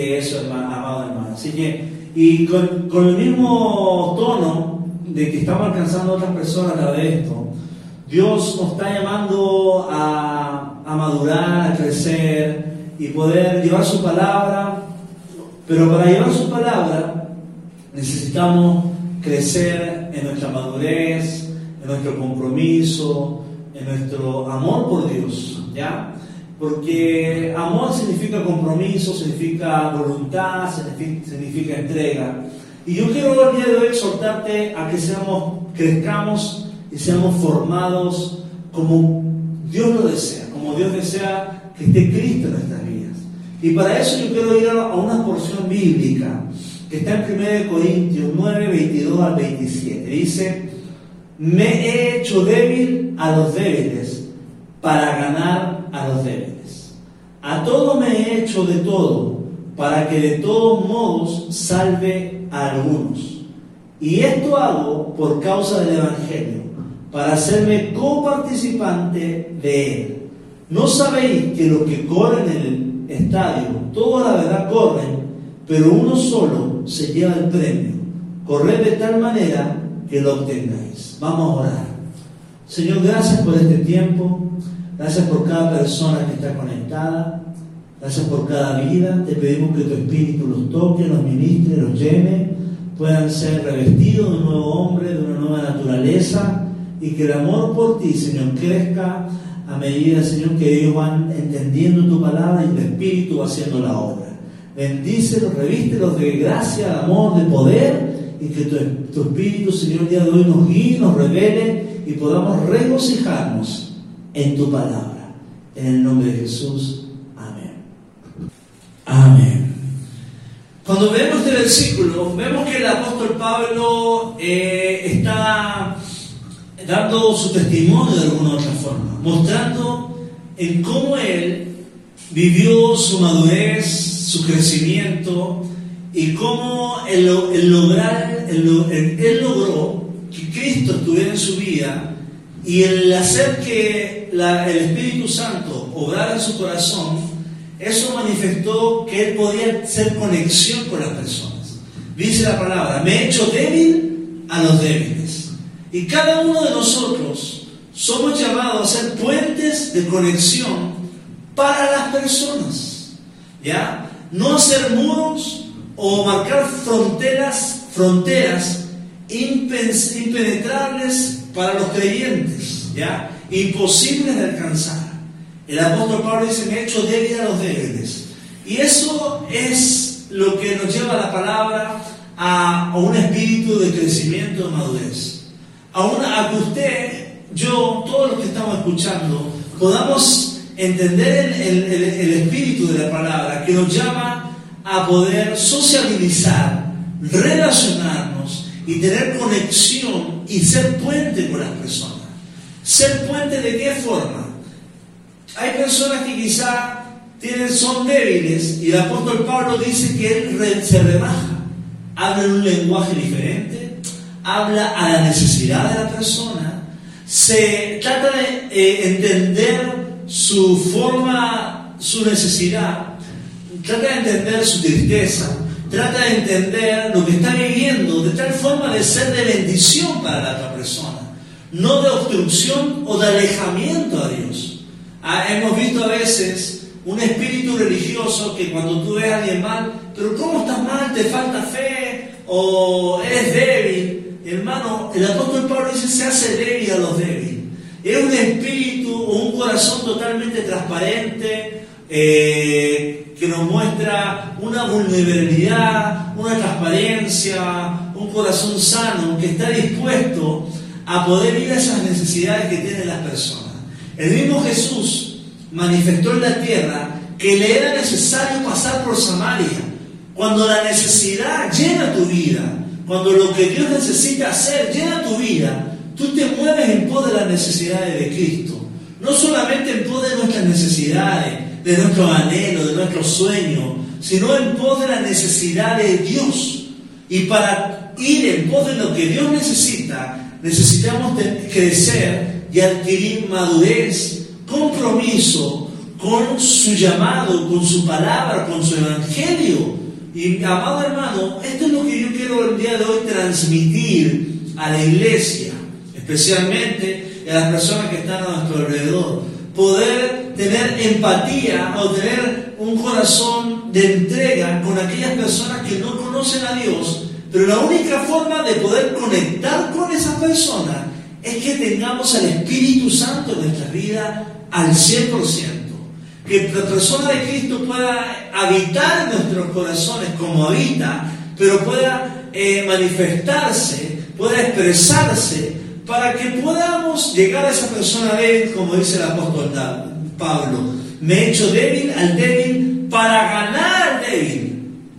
eso, hermano, amado hermano. Así que, y con, con, el mismo tono de que estamos alcanzando a otras personas a través de esto, Dios nos está llamando a, a madurar, a crecer y poder llevar su palabra, pero para llevar su palabra necesitamos crecer en nuestra madurez, en nuestro compromiso, en nuestro amor por Dios, ¿ya? Porque amor significa compromiso, significa voluntad, significa, entrega. Y yo quiero el día de hoy exhortarte a que seamos, crezcamos y seamos formados como Dios lo desea, como Dios desea que esté Cristo en nuestras vidas. Y para eso yo quiero ir a una porción bíblica que está en 1 Corintios 9, 22 al 27. Dice, me he hecho débil a los débiles para ganar a los débiles. A todo me he hecho de todo para que de todos modos salve a algunos. Y esto hago por causa del Evangelio, para hacerme coparticipante de él. ¿No sabéis que los que corren en el estadio, toda la verdad corren, pero uno solo se lleva el premio? Corred de tal manera que lo obtengáis. Vamos a orar. Señor, gracias por este tiempo. Gracias por cada persona que está conectada. Gracias por cada vida. Te pedimos que tu Espíritu los toque, los ministre, los llene, puedan ser revestidos de un nuevo hombre, de una nueva naturaleza y que el amor por ti, Señor, crezca a medida, Señor, que ellos van entendiendo tu palabra y tu Espíritu va haciendo la obra. Bendícelos, revístelos de gracia, de amor, de poder y que tu, Espíritu, Señor, el día de hoy nos guíe, nos revele y podamos regocijarnos en tu palabra. En el nombre de Jesús. Amén. Amén. Cuando vemos este versículo, vemos que el apóstol Pablo eh, está dando su testimonio de alguna otra forma, mostrando en cómo él vivió su madurez, su crecimiento, y cómo el, lograr, él logró que Cristo estuviera en su vida y el hacer que el Espíritu Santo obrara en su corazón, eso manifestó que él podía hacer conexión con las personas. Dice la palabra, me he hecho débil a los débiles. Y cada uno de nosotros somos llamados a ser puentes de conexión para las personas. ¿Ya? No ser muros, o marcar fronteras, fronteras impenetrables para los creyentes, ¿ya? Imposibles de alcanzar. El apóstol Pablo dice, me he hecho débil a los débiles. Y eso es lo que nos lleva la palabra a, un espíritu de crecimiento, de madurez. A, una, a que usted, yo, todos los que estamos escuchando, podamos entender el, el espíritu de la palabra que nos llama a poder sociabilizar, relacionarnos y tener conexión y ser puente con las personas. ¿Ser puente de qué forma? Hay personas que quizá tienen, son débiles y el apóstol Pablo dice que él se rebaja, habla en un lenguaje diferente, habla a la necesidad de la persona, se trata de eh, entender su forma, su necesidad trata de entender su tristeza, trata de entender lo que está viviendo de tal forma de ser de bendición para la otra persona, no de obstrucción o de alejamiento a Dios. Ah, hemos visto a veces un espíritu religioso que cuando tú ves a alguien mal, pero ¿cómo estás mal? ¿Te falta fe? ¿O eres débil? Hermano, el apóstol Pablo dice, se hace débil a los débiles. Es un espíritu o un corazón totalmente transparente, eh, que nos muestra una vulnerabilidad, una transparencia, un corazón sano que está dispuesto a poder ir a esas necesidades que tienen las personas. El mismo Jesús manifestó en la tierra que le era necesario pasar por Samaria. Cuando la necesidad llena tu vida, cuando lo que Dios necesita hacer llena tu vida, tú te mueves en pos de las necesidades de Cristo. No solamente en pos de nuestras necesidades, de nuestro anhelo, de nuestro sueño, sino en pos de la necesidad de Dios. Y para ir en pos de lo que Dios necesita, necesitamos crecer y adquirir madurez, compromiso, con su llamado, con su palabra, con su evangelio. Y amado hermano, esto es lo que yo quiero el día de hoy transmitir a la iglesia, especialmente a las personas que están a nuestro alrededor. Poder tener empatía o tener un corazón de entrega con aquellas personas que no conocen a Dios, pero la única forma de poder conectar con esas personas es que tengamos al Espíritu Santo en nuestra vida al 100% que la persona de Cristo pueda habitar en nuestros corazones como habita, pero pueda eh, manifestarse, pueda expresarse, para que podamos llegar a esa persona débil, como dice el apóstol Pablo. Me he hecho débil al débil para ganar al débil,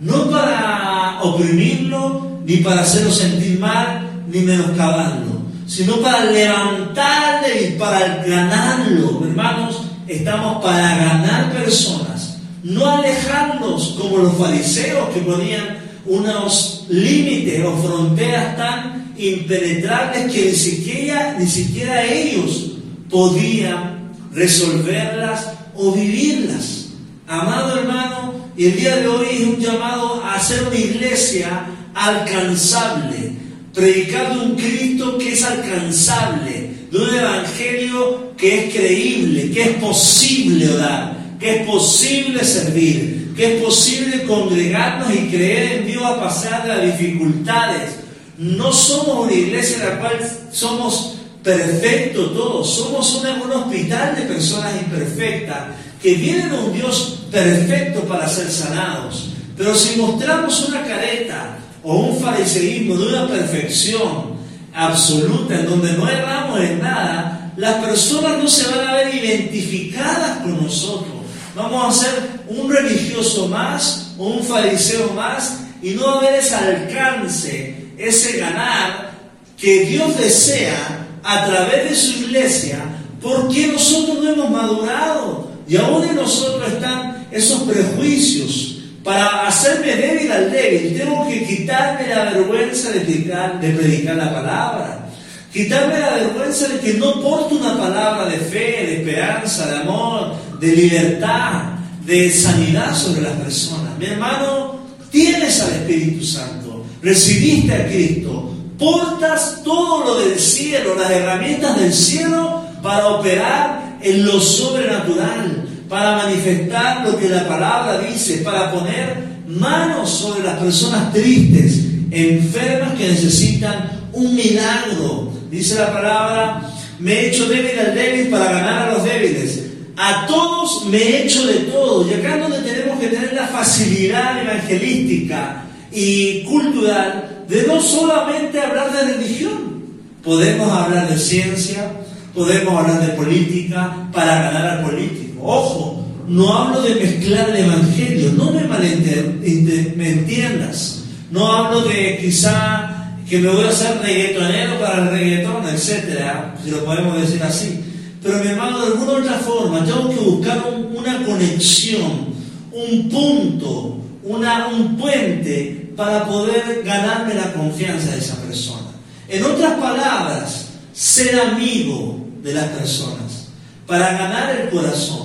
no para oprimirlo, ni para hacerlo sentir mal, ni menoscabarlo, sino para levantarle y para ganarlo, hermanos estamos para ganar personas, no alejarnos como los fariseos que ponían unos límites o fronteras tan impenetrables que ni siquiera, ni siquiera ellos podían resolverlas o vivirlas. Amado hermano, y el día de hoy es un llamado a hacer una iglesia alcanzable, predicando un Cristo que es alcanzable, de un evangelio que es creíble, que es posible orar, que es posible servir, que es posible congregarnos y creer en Dios a pasar de las dificultades. No somos una iglesia en la cual somos perfectos todos, somos un hospital de personas imperfectas que vienen un Dios perfecto para ser sanados. Pero si mostramos una careta o un fariseísmo de una perfección, absoluta, en donde no erramos en nada, las personas no se van a ver identificadas con nosotros. Vamos a ser un religioso más o un fariseo más y no va a haber ese alcance, ese ganar que Dios desea a través de su iglesia, porque nosotros no hemos madurado y aún en nosotros están esos prejuicios para hacerme débil al débil, tengo que quitarme la vergüenza de predicar, la palabra. Quitarme la vergüenza de que no porto una palabra de fe, de esperanza, de amor, de libertad, de sanidad sobre las personas. Mi hermano, tienes al Espíritu Santo, recibiste a Cristo, portas todo lo del cielo, las herramientas del cielo para operar en lo sobrenatural, para manifestar lo que la palabra dice, para poner manos sobre las personas tristes, enfermas que necesitan un milagro. Dice la palabra, me he hecho débil al débil para ganar a los débiles. A todos me he hecho de todo. Y acá es donde tenemos que tener la facilidad evangelística y cultural de no solamente hablar de religión. Podemos hablar de ciencia, podemos hablar de política para ganar al político Ojo, no hablo de mezclar el Evangelio, no me malentiendas. No hablo de quizá que me voy a hacer reggaetonero para el reggaetón, etcétera, si lo podemos decir así. Pero mi hermano, de alguna otra forma, tengo que buscar una conexión, un punto, una, un puente para poder ganarme la confianza de esa persona. En otras palabras, ser amigo de las personas, para ganar el corazón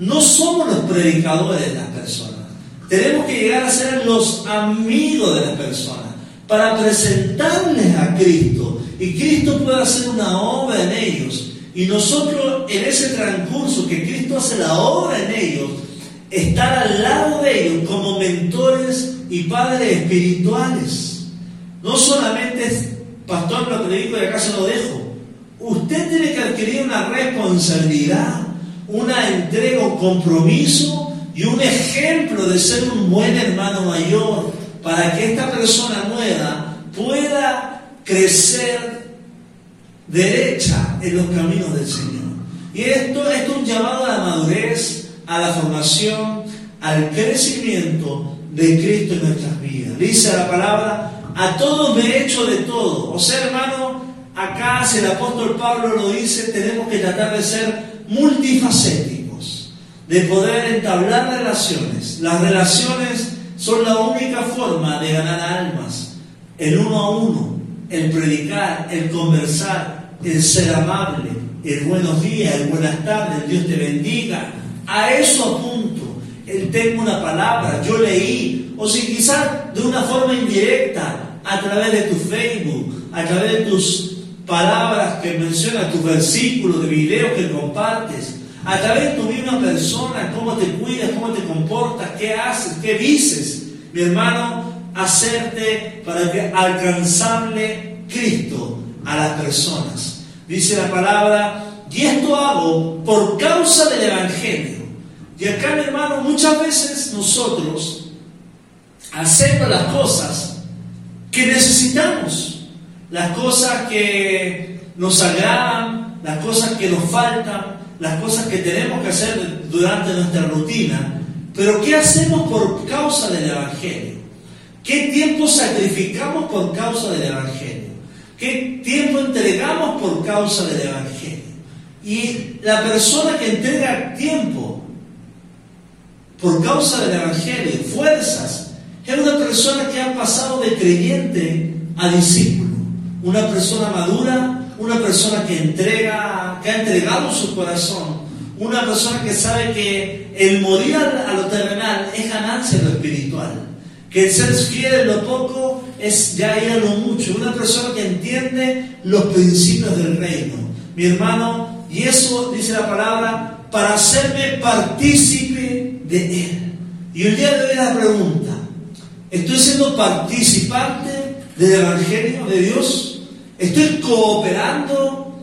no somos los predicadores de las personas. Tenemos que llegar a ser los amigos de las personas para presentarles a Cristo y Cristo pueda hacer una obra en ellos. Y nosotros en ese transcurso que Cristo hace la obra en ellos, estar al lado de ellos como mentores y padres espirituales. No solamente es, pastor, lo predico y acá se lo dejo. Usted tiene que adquirir una responsabilidad una entrega, un compromiso y un ejemplo de ser un buen hermano mayor para que esta persona nueva pueda crecer derecha en los caminos del Señor. Y esto, esto es un llamado a la madurez, a la formación, al crecimiento de Cristo en nuestras vidas. Dice la palabra, a todos me he hecho de todo. O sea, hermano, acá si el apóstol Pablo lo dice, tenemos que tratar de ser multifacéticos, de poder entablar relaciones. Las relaciones son la única forma de ganar almas, el uno a uno, el predicar, el conversar, el ser amable, el buenos días, el buenas tardes, Dios te bendiga, A eso apunto. Él tengo una palabra, yo leí, o si quizás de una forma indirecta, a través de tu Facebook, a través de tus palabras que mencionas, tus versículos de videos que compartes, a través de tu misma persona, cómo te cuidas, cómo te comportas, qué haces, qué dices, mi hermano, hacerte para que alcanzarle Cristo a las personas. Dice la palabra, y esto hago por causa del Evangelio. Y acá, mi hermano, muchas veces nosotros hacemos las cosas que necesitamos, las cosas que nos agradan, las cosas que nos faltan, las cosas que tenemos que hacer durante nuestra rutina, pero ¿qué hacemos por causa del Evangelio? ¿Qué tiempo sacrificamos por causa del Evangelio? ¿Qué tiempo entregamos por causa del Evangelio? Y la persona que entrega tiempo por causa del Evangelio, fuerzas, es una persona que ha pasado de creyente a discípulo, una persona madura, una persona que entrega, que ha entregado su corazón, una persona que sabe que el morir a lo terrenal es ganancia en lo espiritual, que el ser fiel en lo poco es ya ir a lo mucho, una persona que entiende los principios del reino. Mi hermano, y eso dice la palabra, para hacerme partícipe de él. Y el día de hoy la pregunta, ¿Estoy siendo participante del Evangelio de Dios? ¿Estoy cooperando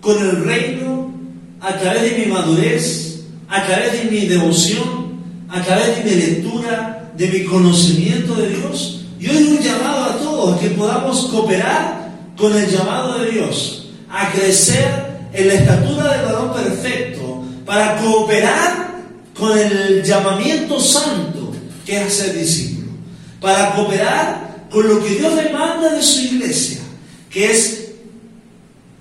con el reino a través de mi madurez, a través de mi devoción, a través de mi lectura, de mi conocimiento de Dios? Yo doy un llamado a todos que podamos cooperar con el llamado de Dios, a crecer en la estatura del varón perfecto, para cooperar con el llamamiento santo que es hacer discípulos para cooperar con lo que Dios demanda de su iglesia, que es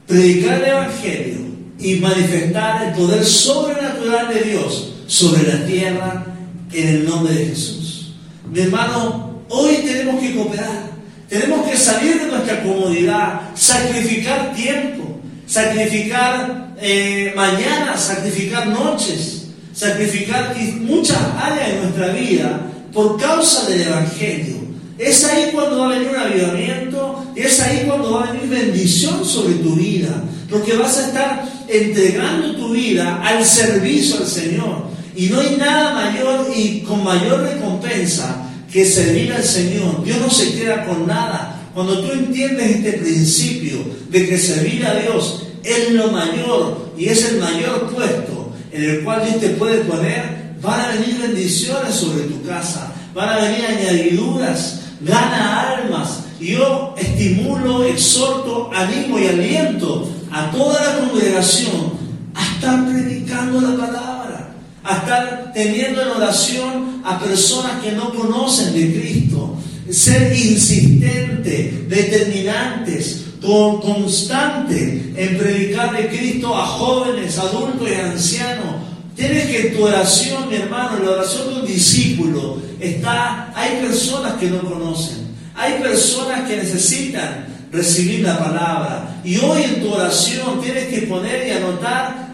predicar el Evangelio y manifestar el poder sobrenatural de Dios sobre la tierra en el nombre de Jesús. Mi hermano, hoy tenemos que cooperar, tenemos que salir de nuestra comodidad, sacrificar tiempo, sacrificar eh, mañana, sacrificar noches, sacrificar muchas áreas de nuestra vida por causa del Evangelio. Es ahí cuando va a venir un avivamiento, es ahí cuando va a venir bendición sobre tu vida, porque vas a estar entregando tu vida al servicio al Señor. Y no hay nada mayor y con mayor recompensa que servir al Señor. Dios no se queda con nada. Cuando tú entiendes este principio de que servir a Dios es lo mayor y es el mayor puesto en el cual Dios te puede poner, Van a venir bendiciones sobre tu casa, van a venir añadiduras, gana almas. Yo estimulo, exhorto, animo y aliento a toda la congregación a estar predicando la palabra, a estar teniendo en oración a personas que no conocen de Cristo, ser insistente, determinantes, con, constante en predicar de Cristo a jóvenes, adultos y ancianos, Tienes que tu oración, mi hermano, la oración de un discípulo, está, hay personas que no conocen, hay personas que necesitan recibir la palabra. Y hoy en tu oración tienes que poner y anotar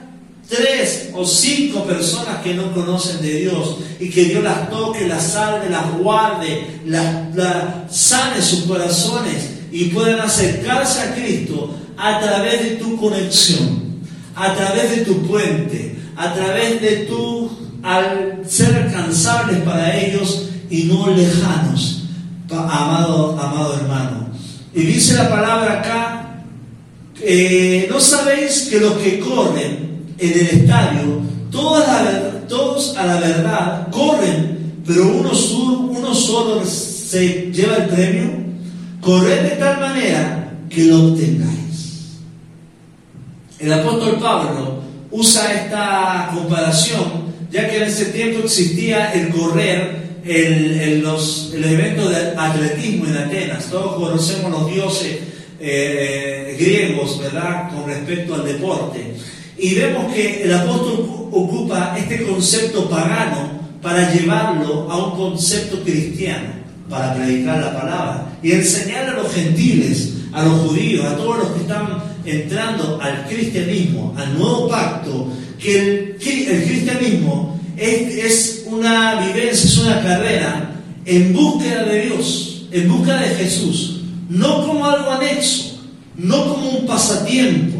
tres o cinco personas que no conocen de Dios y que Dios las toque, las salve, las guarde, las, las sane sus corazones y puedan acercarse a Cristo a través de tu conexión, a través de tu puente, a través de tú, al ser alcanzables para ellos y no lejanos, amado, amado hermano. Y dice la palabra acá, eh, ¿no sabéis que los que corren en el estadio, todos a la verdad corren, pero uno, uno solo se lleva el premio? Corred de tal manera que lo obtengáis. El apóstol Pablo usa esta comparación, ya que en ese tiempo existía el correr, el, los, eventos de atletismo en Atenas. Todos conocemos los dioses eh, griegos, ¿verdad?, con respecto al deporte. Y vemos que el apóstol ocupa este concepto pagano para llevarlo a un concepto cristiano, para predicar la palabra y enseñar a los gentiles, a los judíos, a todos los entrando al cristianismo, al nuevo pacto, que el, cristianismo es, una vivencia, es una carrera en búsqueda de Dios, en búsqueda de Jesús, no como algo anexo, no como un pasatiempo,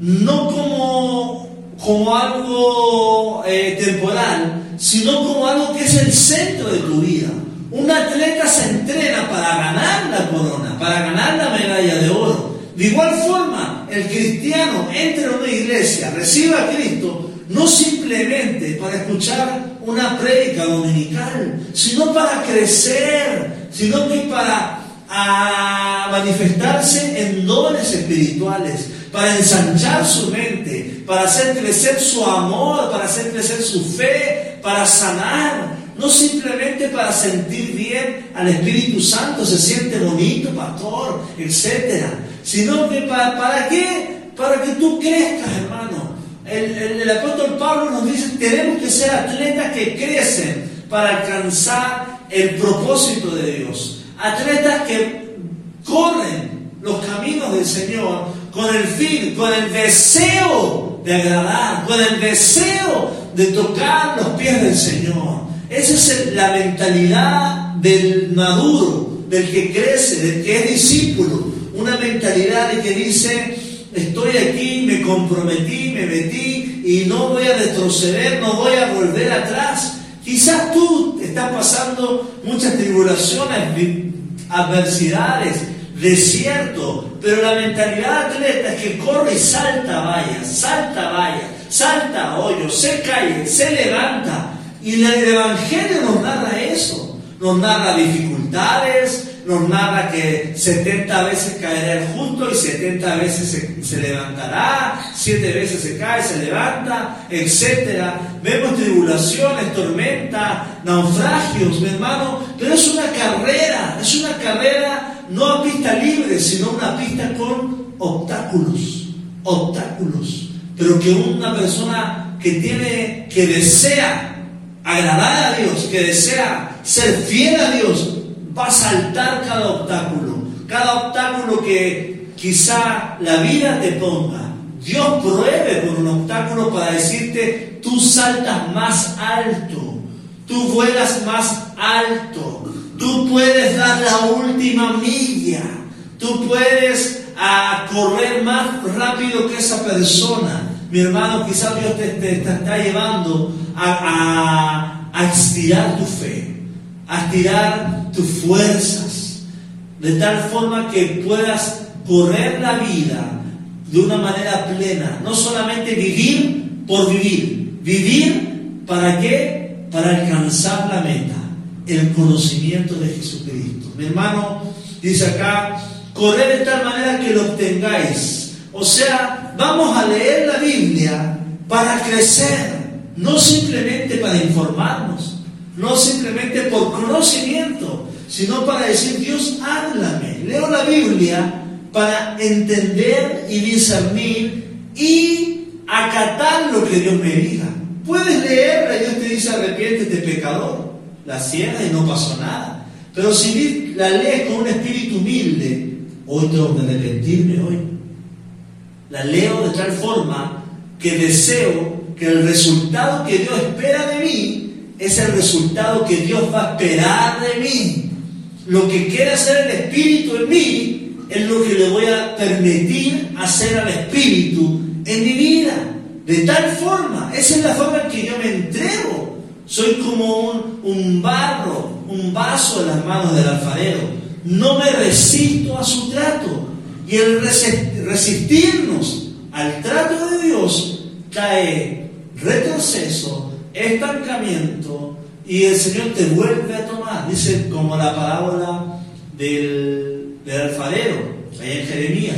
no como, como algo eh, temporal, sino como algo que es el centro de tu vida. Un atleta se entrena para ganar la corona, para ganar la medalla de oro. De igual forma, el cristiano entra en una iglesia, recibe a Cristo, no simplemente para escuchar una prédica dominical, sino para crecer, sino que para manifestarse en dones espirituales, para ensanchar su mente, para hacer crecer su amor, para hacer crecer su fe, para sanar, no simplemente para sentir bien al Espíritu Santo, se siente bonito, pastor, etcétera, sino que para, para qué? Para que tú crezcas, hermano. El, el, apóstol Pablo nos dice, tenemos que ser atletas que crecen para alcanzar el propósito de Dios. Atletas que corren los caminos del Señor con el fin, con el deseo de agradar, con el deseo de tocar los pies del Señor. Esa es la mentalidad del maduro, del que crece, del que es discípulo. Una mentalidad de que dice, estoy aquí, me comprometí, me metí y no voy a retroceder, no voy a volver atrás. Quizás tú estás pasando muchas tribulaciones, adversidades, desierto, pero la mentalidad atleta es que corre y salta vaya, salta vaya, salta hoyo, se cae, se levanta. Y el Evangelio nos narra eso, nos narra dificultades, nos narra que 70 veces caerá el justo y 70 veces se, levantará, 7 veces se cae, se levanta, etc. Vemos tribulaciones, tormentas, naufragios, mi hermano, pero es una carrera, es una carrera no a pista libre, sino una pista con obstáculos, obstáculos. Pero que una persona que tiene, que desea agradar a Dios, que desea ser fiel a Dios, va a saltar cada obstáculo, cada obstáculo que quizá la vida te ponga. Dios pruebe con un obstáculo para decirte, tú saltas más alto, tú vuelas más alto, tú puedes dar la última milla, tú puedes ah, correr más rápido que esa persona. Mi hermano, quizá Dios te, está llevando a, a, a estirar tu fe, a estirar tus fuerzas, de tal forma que puedas correr la vida de una manera plena, no solamente vivir por vivir, vivir para qué? Para alcanzar la meta, el conocimiento de Jesucristo. Mi hermano dice acá, correr de tal manera que lo obtengáis. O sea, vamos a leer la Biblia para crecer, no simplemente para informarnos, no simplemente por conocimiento, sino para decir, Dios, háblame. Leo la Biblia para entender y discernir y acatar lo que Dios me diga. Puedes leerla y Dios te dice, arrepiéntete, pecador. La cierra y no pasó nada. Pero si la lees con un espíritu humilde, hoy tengo que arrepentirme hoy. La leo de tal forma que deseo que el resultado que Dios espera de mí es el resultado que Dios va a esperar de mí. Lo que quiere hacer el Espíritu en mí es lo que le voy a permitir hacer al Espíritu en mi vida. De tal forma, esa es la forma en que yo me entrego. Soy como un, barro, un vaso en las manos del alfarero. No me resisto a su trato. Y el resistirnos al trato de Dios cae retroceso estancamiento y el Señor te vuelve a tomar. Dice como la parábola del, alfarero, ahí en Jeremías,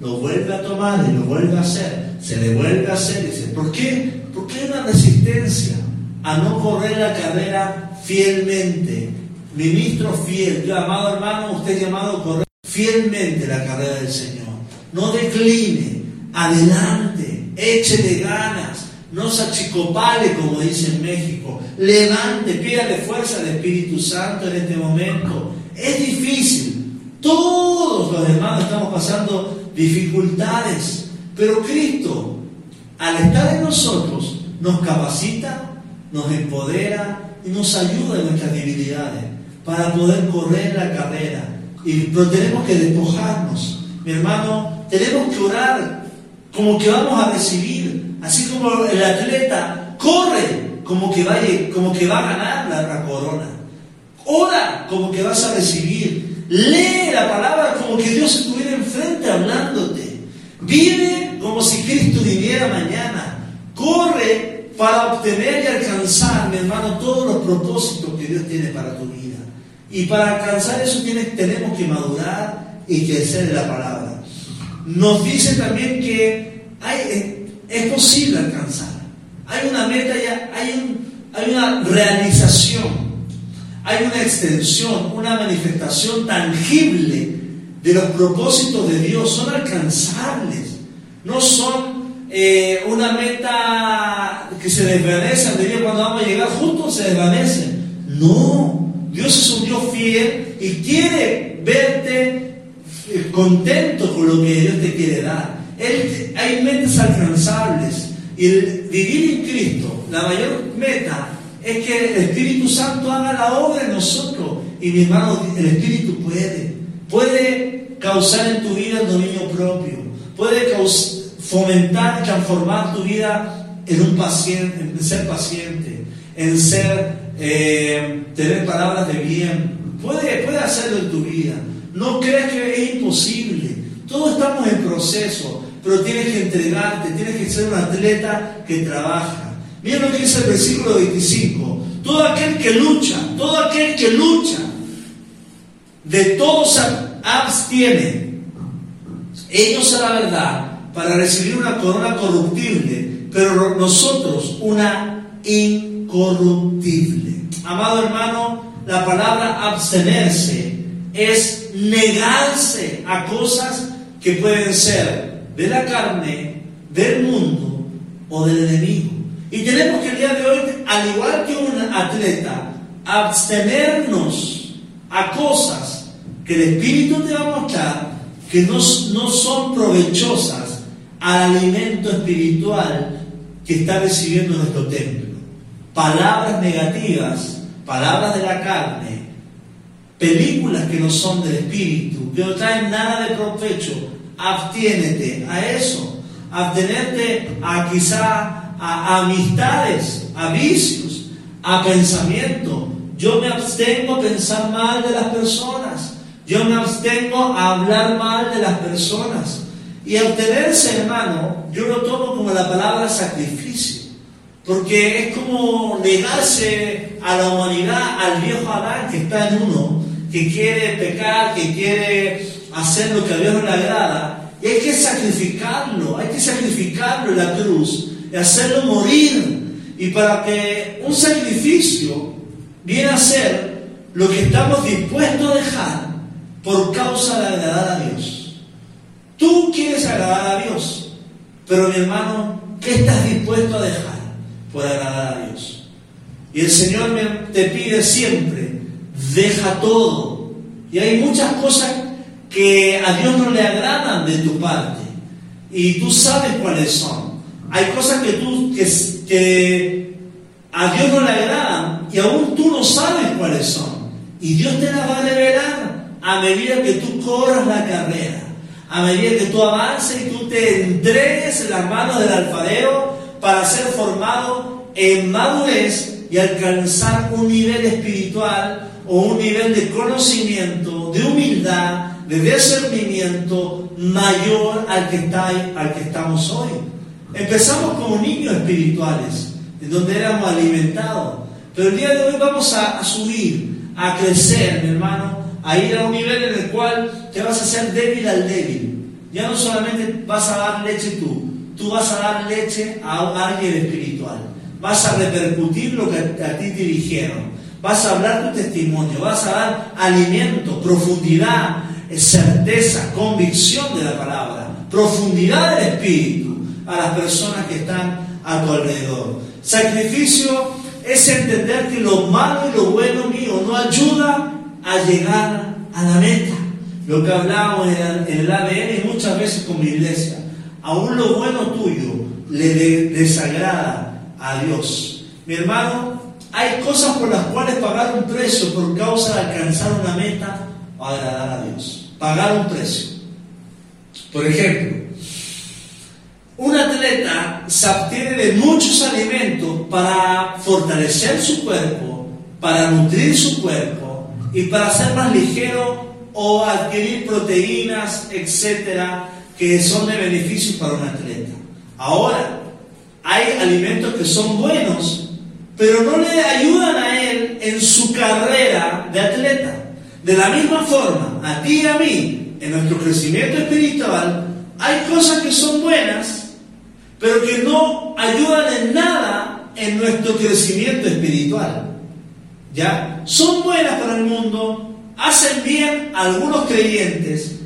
lo vuelve a tomar y lo vuelve a hacer, se le vuelve a hacer. Dice, ¿por qué? Porque hay una resistencia a no correr la carrera fielmente. Ministro fiel, yo amado hermano, usted llamado a correr fielmente la carrera del Señor. No decline, adelante, échele ganas, no se achicopale, como dice en México. Levante, pídale fuerza al Espíritu Santo en este momento. Es difícil. Todos los hermanos estamos pasando dificultades. Pero Cristo al estar en nosotros, nos capacita, nos empodera y nos ayuda en nuestras debilidades para poder correr la carrera. Y, pero tenemos que despojarnos. Mi hermano, tenemos que orar como que vamos a recibir, así como el atleta corre como que, vaya, como que va a ganar la, corona. Ora como que vas a recibir. Lee la palabra como que Dios estuviera enfrente hablándote. Vive como si Cristo viviera mañana. Corre para obtener y alcanzar, mi hermano, todos los propósitos que Dios tiene para tu vida. Y para alcanzar eso tenemos que madurar y crecer en la palabra. Nos dice también que hay, es posible alcanzar. Hay una meta ya, hay, un, hay una realización, hay una extensión, una manifestación tangible de los propósitos de Dios. Son alcanzables, no son eh, una meta que se desvanece, de cuando vamos a llegar juntos se desvanece. No, Dios es un Dios fiel y quiere verte eh, contento con lo que Dios te quiere dar. Hay metas alcanzables y el vivir en Cristo, la mayor meta es que el Espíritu Santo haga la obra en nosotros. Y mi hermano, el Espíritu puede, puede causar en tu vida el dominio propio, puede fomentar transformar tu vida en un paciente, en ser paciente, en ser eh, tener palabras de bien. Puede, puede hacerlo en tu vida. No creas que es imposible. Todos estamos en proceso, pero tienes que entregarte, tienes que ser un atleta que trabaja. Mira lo que dice el versículo 25. Todo aquel que lucha, todo aquel que lucha, de todos abstiene. Ellos a la verdad para recibir una corona corruptible, pero nosotros una incorruptible. Amado hermano, la palabra abstenerse es negarse a cosas que pueden ser de la carne, del mundo o del enemigo. Y tenemos que el día de hoy, al igual que un atleta, abstenernos a cosas que el Espíritu te va a mostrar que no, no son provechosas al alimento espiritual que está recibiendo nuestro templo. Palabras negativas palabras de la carne, películas que no son del espíritu, que no traen nada de provecho, abstiénete a eso, abstenerte a quizá a amistades, a vicios, a pensamiento. Yo me abstengo a pensar mal de las personas. Yo me abstengo a hablar mal de las personas. Y abstenerse, hermano, yo lo tomo como la palabra sacrificio. Porque es como negarse a la humanidad, al viejo Adán que está en uno, que quiere pecar, que quiere hacer lo que a Dios no le agrada. Y hay que sacrificarlo, hay que sacrificarlo en la cruz, y hacerlo morir. Y para que un sacrificio viene a ser lo que estamos dispuestos a dejar por causa de agradar a Dios. Tú quieres agradar a Dios, pero mi hermano, ¿qué estás dispuesto a dejar? por agradar a Dios. Y el Señor te pide siempre, deja todo. Y hay muchas cosas que a Dios no le agradan de tu parte. Y tú sabes cuáles son. Hay cosas que, tú, que, a Dios no le agradan y aún tú no sabes cuáles son. Y Dios te las va a revelar a medida que tú corras la carrera, a medida que tú avances y tú te entregues en las manos del alfarero para ser formado en madurez y alcanzar un nivel espiritual o un nivel de conocimiento, de humildad, de discernimiento mayor al que, está, al que estamos hoy. Empezamos como niños espirituales, en donde éramos alimentados, pero el día de hoy vamos a, subir, a crecer, mi hermano, a ir a un nivel en el cual te vas a hacer débil al débil. Ya no solamente vas a dar leche tú, tú vas a dar leche a alguien espiritual. Vas a repercutir lo que a ti te dijeron. Vas a hablar tu testimonio. Vas a dar alimento, profundidad, certeza, convicción de la palabra, profundidad del espíritu a las personas que están a tu alrededor. Sacrificio es entender que lo malo y lo bueno mío no ayuda a llegar a la meta. Lo que hablábamos en el ADN muchas veces con mi iglesia aún lo bueno tuyo le desagrada a Dios. Mi hermano, hay cosas por las cuales pagar un precio por causa de alcanzar una meta o agradar a Dios. Pagar un precio. Por ejemplo, un atleta se obtiene de muchos alimentos para fortalecer su cuerpo, para nutrir su cuerpo y para ser más ligero o adquirir proteínas, etcétera, que son de beneficio para un atleta. Ahora, hay alimentos que son buenos, pero no le ayudan a él en su carrera de atleta. De la misma forma, a ti y a mí, en nuestro crecimiento espiritual, hay cosas que son buenas, pero que no ayudan en nada en nuestro crecimiento espiritual. ¿Ya? Son buenas para el mundo, hacen bien a algunos creyentes,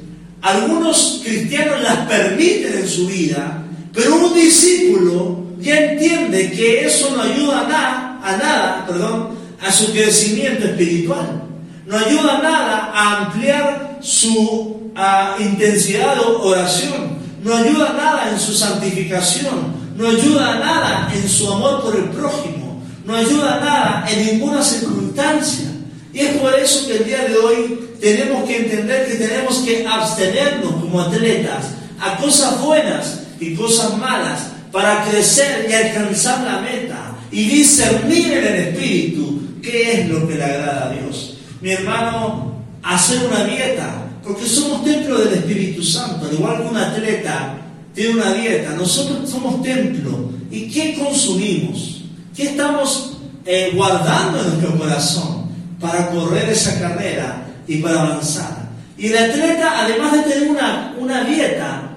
algunos cristianos las permiten en su vida, pero un discípulo ya entiende que eso no ayuda a nada, a nada, perdón, a su crecimiento espiritual. No ayuda a nada a ampliar su intensidad de oración no ayuda nada en su santificación, no ayuda nada en su amor por el prójimo, no ayuda nada en ninguna circunstancia. Y es por eso que el día de hoy tenemos que entender que tenemos que abstenernos como atletas a cosas buenas y cosas malas para crecer y alcanzar la meta y discernir en el espíritu qué es lo que le agrada a Dios. Mi hermano, hacer una dieta porque somos templo del Espíritu Santo, al igual que un atleta tiene una dieta, nosotros somos templo. ¿Y qué consumimos? ¿Qué estamos eh, guardando en nuestro corazón para correr esa carrera y para avanzar? Y el atleta, además de tener una, una dieta,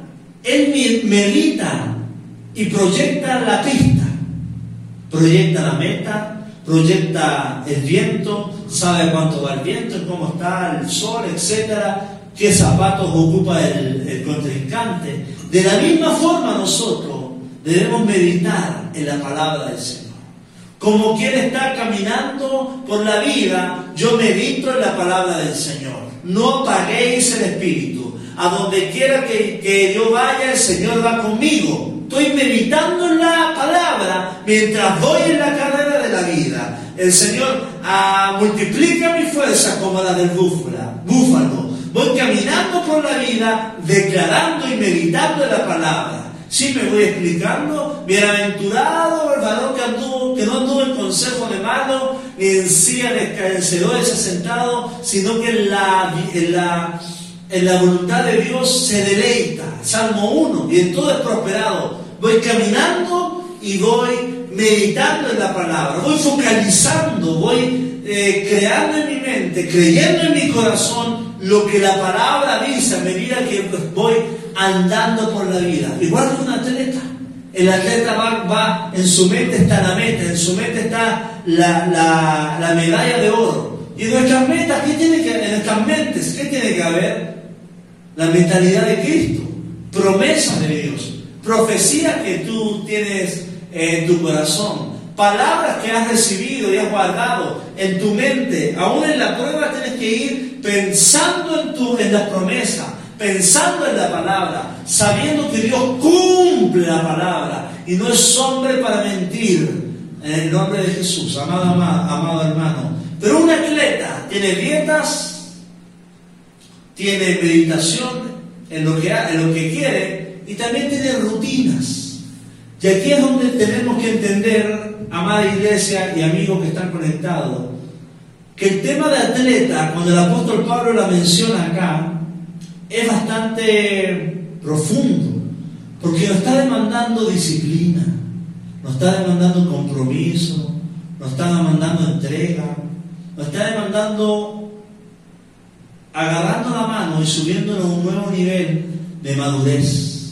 él medita y proyecta la pista, proyecta la meta, proyecta el viento, sabe cuánto va el viento, cómo está el sol, etcétera, qué zapatos ocupa el, contrincante. De la misma forma nosotros debemos meditar en la palabra del Señor. Como quien está caminando por la vida, yo medito en la palabra del Señor. No apaguéis el espíritu. A donde quiera que, que yo vaya, el Señor va conmigo. Estoy meditando en la palabra mientras voy en la carrera de la vida. El Señor ah, multiplica mi fuerza como la del búfalo Voy caminando por la vida declarando y meditando en la palabra. Si me voy explicando, bienaventurado el varón que, anduvo, que no anduvo en consejo de malo, ni en silla de cancedores sentado, sino que la, en, la, en la voluntad de Dios se deleita. Salmo 1, y en todo es prosperado. Voy caminando y voy meditando en la palabra, voy focalizando, voy eh, creando en mi mente, creyendo en mi corazón lo que la palabra dice a medida que voy andando por la vida. Igual que un atleta. El atleta va, en su mente está la meta, en su mente está la, medalla de oro. Y nuestras metas, ¿qué tiene que en nuestras mentes, qué tiene que haber? La mentalidad de Cristo, promesas de Dios, profecías que tú tienes en tu corazón, palabras que has recibido y has guardado en tu mente. Aún en la prueba tienes que ir pensando en, tu, en la promesa, pensando en la palabra, sabiendo que Dios cumple la palabra y no es hombre para mentir. En el nombre de Jesús, amado, amado, hermano. Pero un atleta tiene dietas, tiene meditación en lo, que, en lo que quiere y también tiene rutinas. Y aquí es donde tenemos que entender, amada iglesia y amigos que están conectados, que el tema de atleta, cuando el apóstol Pablo la menciona acá, es bastante profundo, porque nos está demandando disciplina, nos está demandando compromiso, nos está demandando entrega, nos está demandando agarrando la mano y subiéndonos a un nuevo nivel de madurez,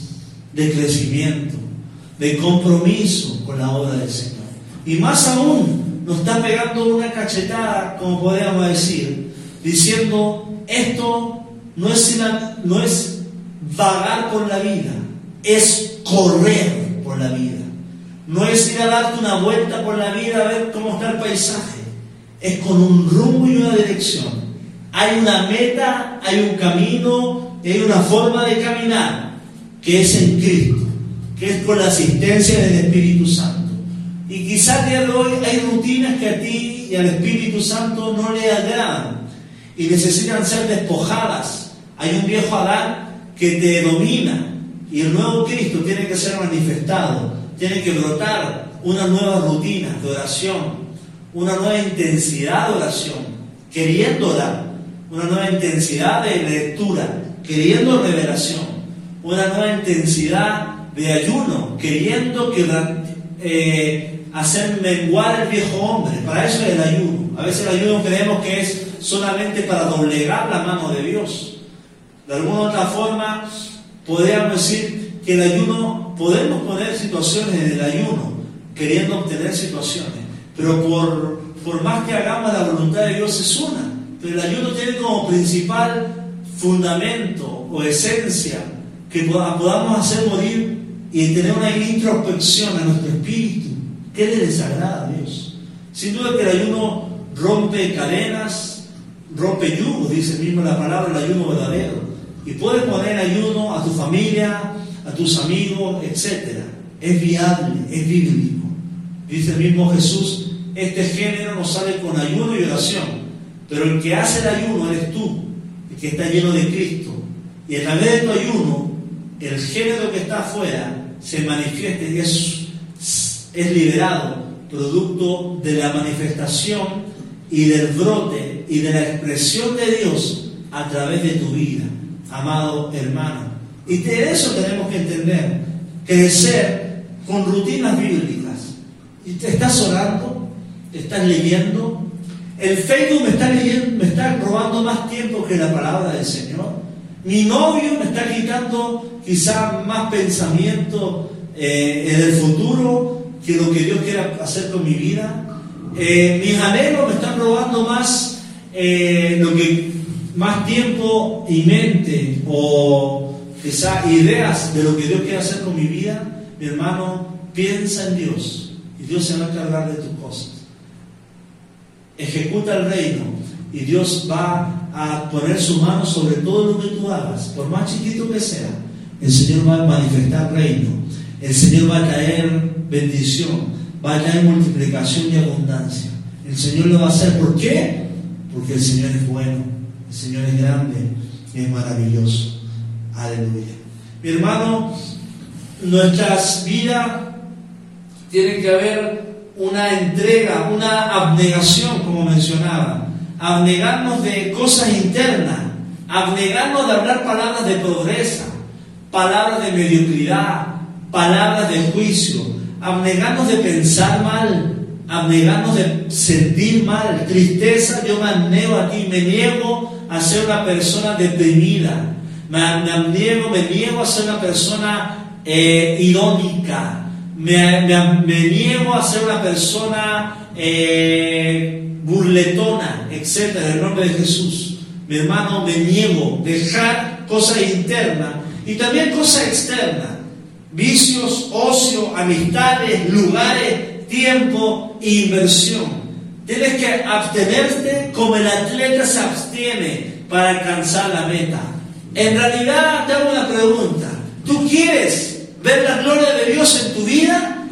de crecimiento, de compromiso con la obra del Señor. Y más aún, nos está pegando una cachetada, como podríamos decir, diciendo, esto no es, no es vagar por la vida, es correr por la vida. No es ir a darte una vuelta por la vida a ver cómo está el paisaje. Es con un rumbo y una dirección. Hay una meta, hay un camino, hay una forma de caminar que es en Cristo. que es con la asistencia del Espíritu Santo. Y quizás día de hoy hay rutinas que a ti y al Espíritu Santo no le agradan y necesitan ser despojadas. Hay un viejo Adán que te domina y el nuevo Cristo tiene que ser manifestado, tiene que brotar una nueva rutina de oración, una nueva intensidad de oración, queriendo orar, una nueva intensidad de lectura, queriendo revelación, una nueva intensidad de ayuno, queriendo que, eh, hacer menguar el viejo hombre. Para eso es el ayuno. A veces el ayuno creemos que es solamente para doblegar la mano de Dios. De alguna otra forma, podríamos decir que el ayuno, podemos poner situaciones en el ayuno, queriendo obtener situaciones, pero por, por más que hagamos la voluntad de Dios es una. El ayuno tiene como principal fundamento o esencia que podamos hacer morir y tener una introspección a nuestro espíritu. ¿Qué le desagrada a Dios? Sin duda que el ayuno rompe cadenas, rompe yugo, dice mismo la palabra, el ayuno verdadero. Y puedes poner ayuno a tu familia, a tus amigos, etc. Es viable, es bíblico. Dice el mismo Jesús, este género no sale con ayuno y oración, pero el que hace el ayuno eres tú, el que está lleno de Cristo. Y a través de tu ayuno, el género que está afuera se manifiesta y es, es liberado, producto de la manifestación y del brote y de la expresión de Dios a través de tu vida, amado hermano. Y de eso tenemos que entender, crecer con rutinas bíblicas. ¿Y te estás orando? ¿Te estás leyendo? El Facebook me está, leyendo, robando más tiempo que la palabra del Señor. Mi novio me está quitando quizá más pensamiento eh, en el futuro que lo que Dios quiera hacer con mi vida. Eh, mis anhelos me están robando más eh, lo que más tiempo y mente o quizá ideas de lo que Dios quiere hacer con mi vida. Mi hermano, piensa en Dios y Dios se va a encargar de tus cosas. Ejecuta el reino y Dios va a poner su mano sobre todo lo que tú hagas, por más chiquito que sea. El Señor va a manifestar reino. El Señor va a traer bendición, va a traer multiplicación y abundancia. El Señor lo va a hacer. ¿Por qué? Porque el Señor es bueno, el Señor es grande y es maravilloso. Aleluya. Mi hermano, nuestras vidas tienen que haber una entrega, una abnegación, como mencionaba. Abnegarnos de cosas internas, abnegarnos de hablar palabras de pobreza, palabras de mediocridad, palabras de juicio, abnegarnos de pensar mal, abnegarnos de sentir mal, tristeza, yo me abnego a ti, me niego a ser una persona deprimida, me, niego, me niego a ser una persona eh, irónica, me, niego a ser una persona eh, burletona, etc. En el nombre de Jesús. Mi hermano, me niego, dejar cosas internas y también cosas externas, vicios, ocio, amistades, lugares, tiempo inversión. Tienes que abstenerte como el atleta se abstiene para alcanzar la meta. En realidad, te hago una pregunta. ¿Tú quieres ver la gloria de Dios en tu vida?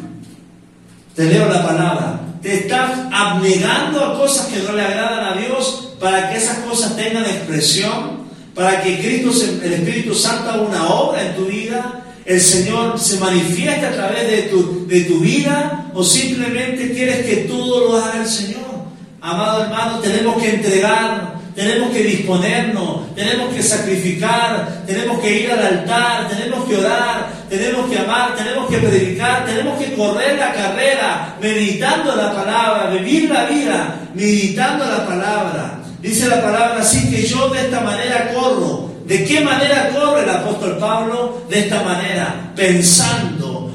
Te leo la palabra. Te estás abnegando a cosas que no le agradan a Dios para que esas cosas tengan expresión para que Cristo, el Espíritu Santo, haga una obra en tu vida, el Señor se manifieste a través de tu, de tu vida, o simplemente quieres que todo lo haga el Señor. Amado hermano, tenemos que entregar, tenemos que disponernos, tenemos que sacrificar, tenemos que ir al altar, tenemos que orar, tenemos que amar, tenemos que predicar, tenemos que correr la carrera, meditando la palabra, vivir la vida, meditando la palabra. Dice la palabra así que yo de esta manera corro. ¿De qué manera corre el apóstol Pablo? De esta manera, pensando,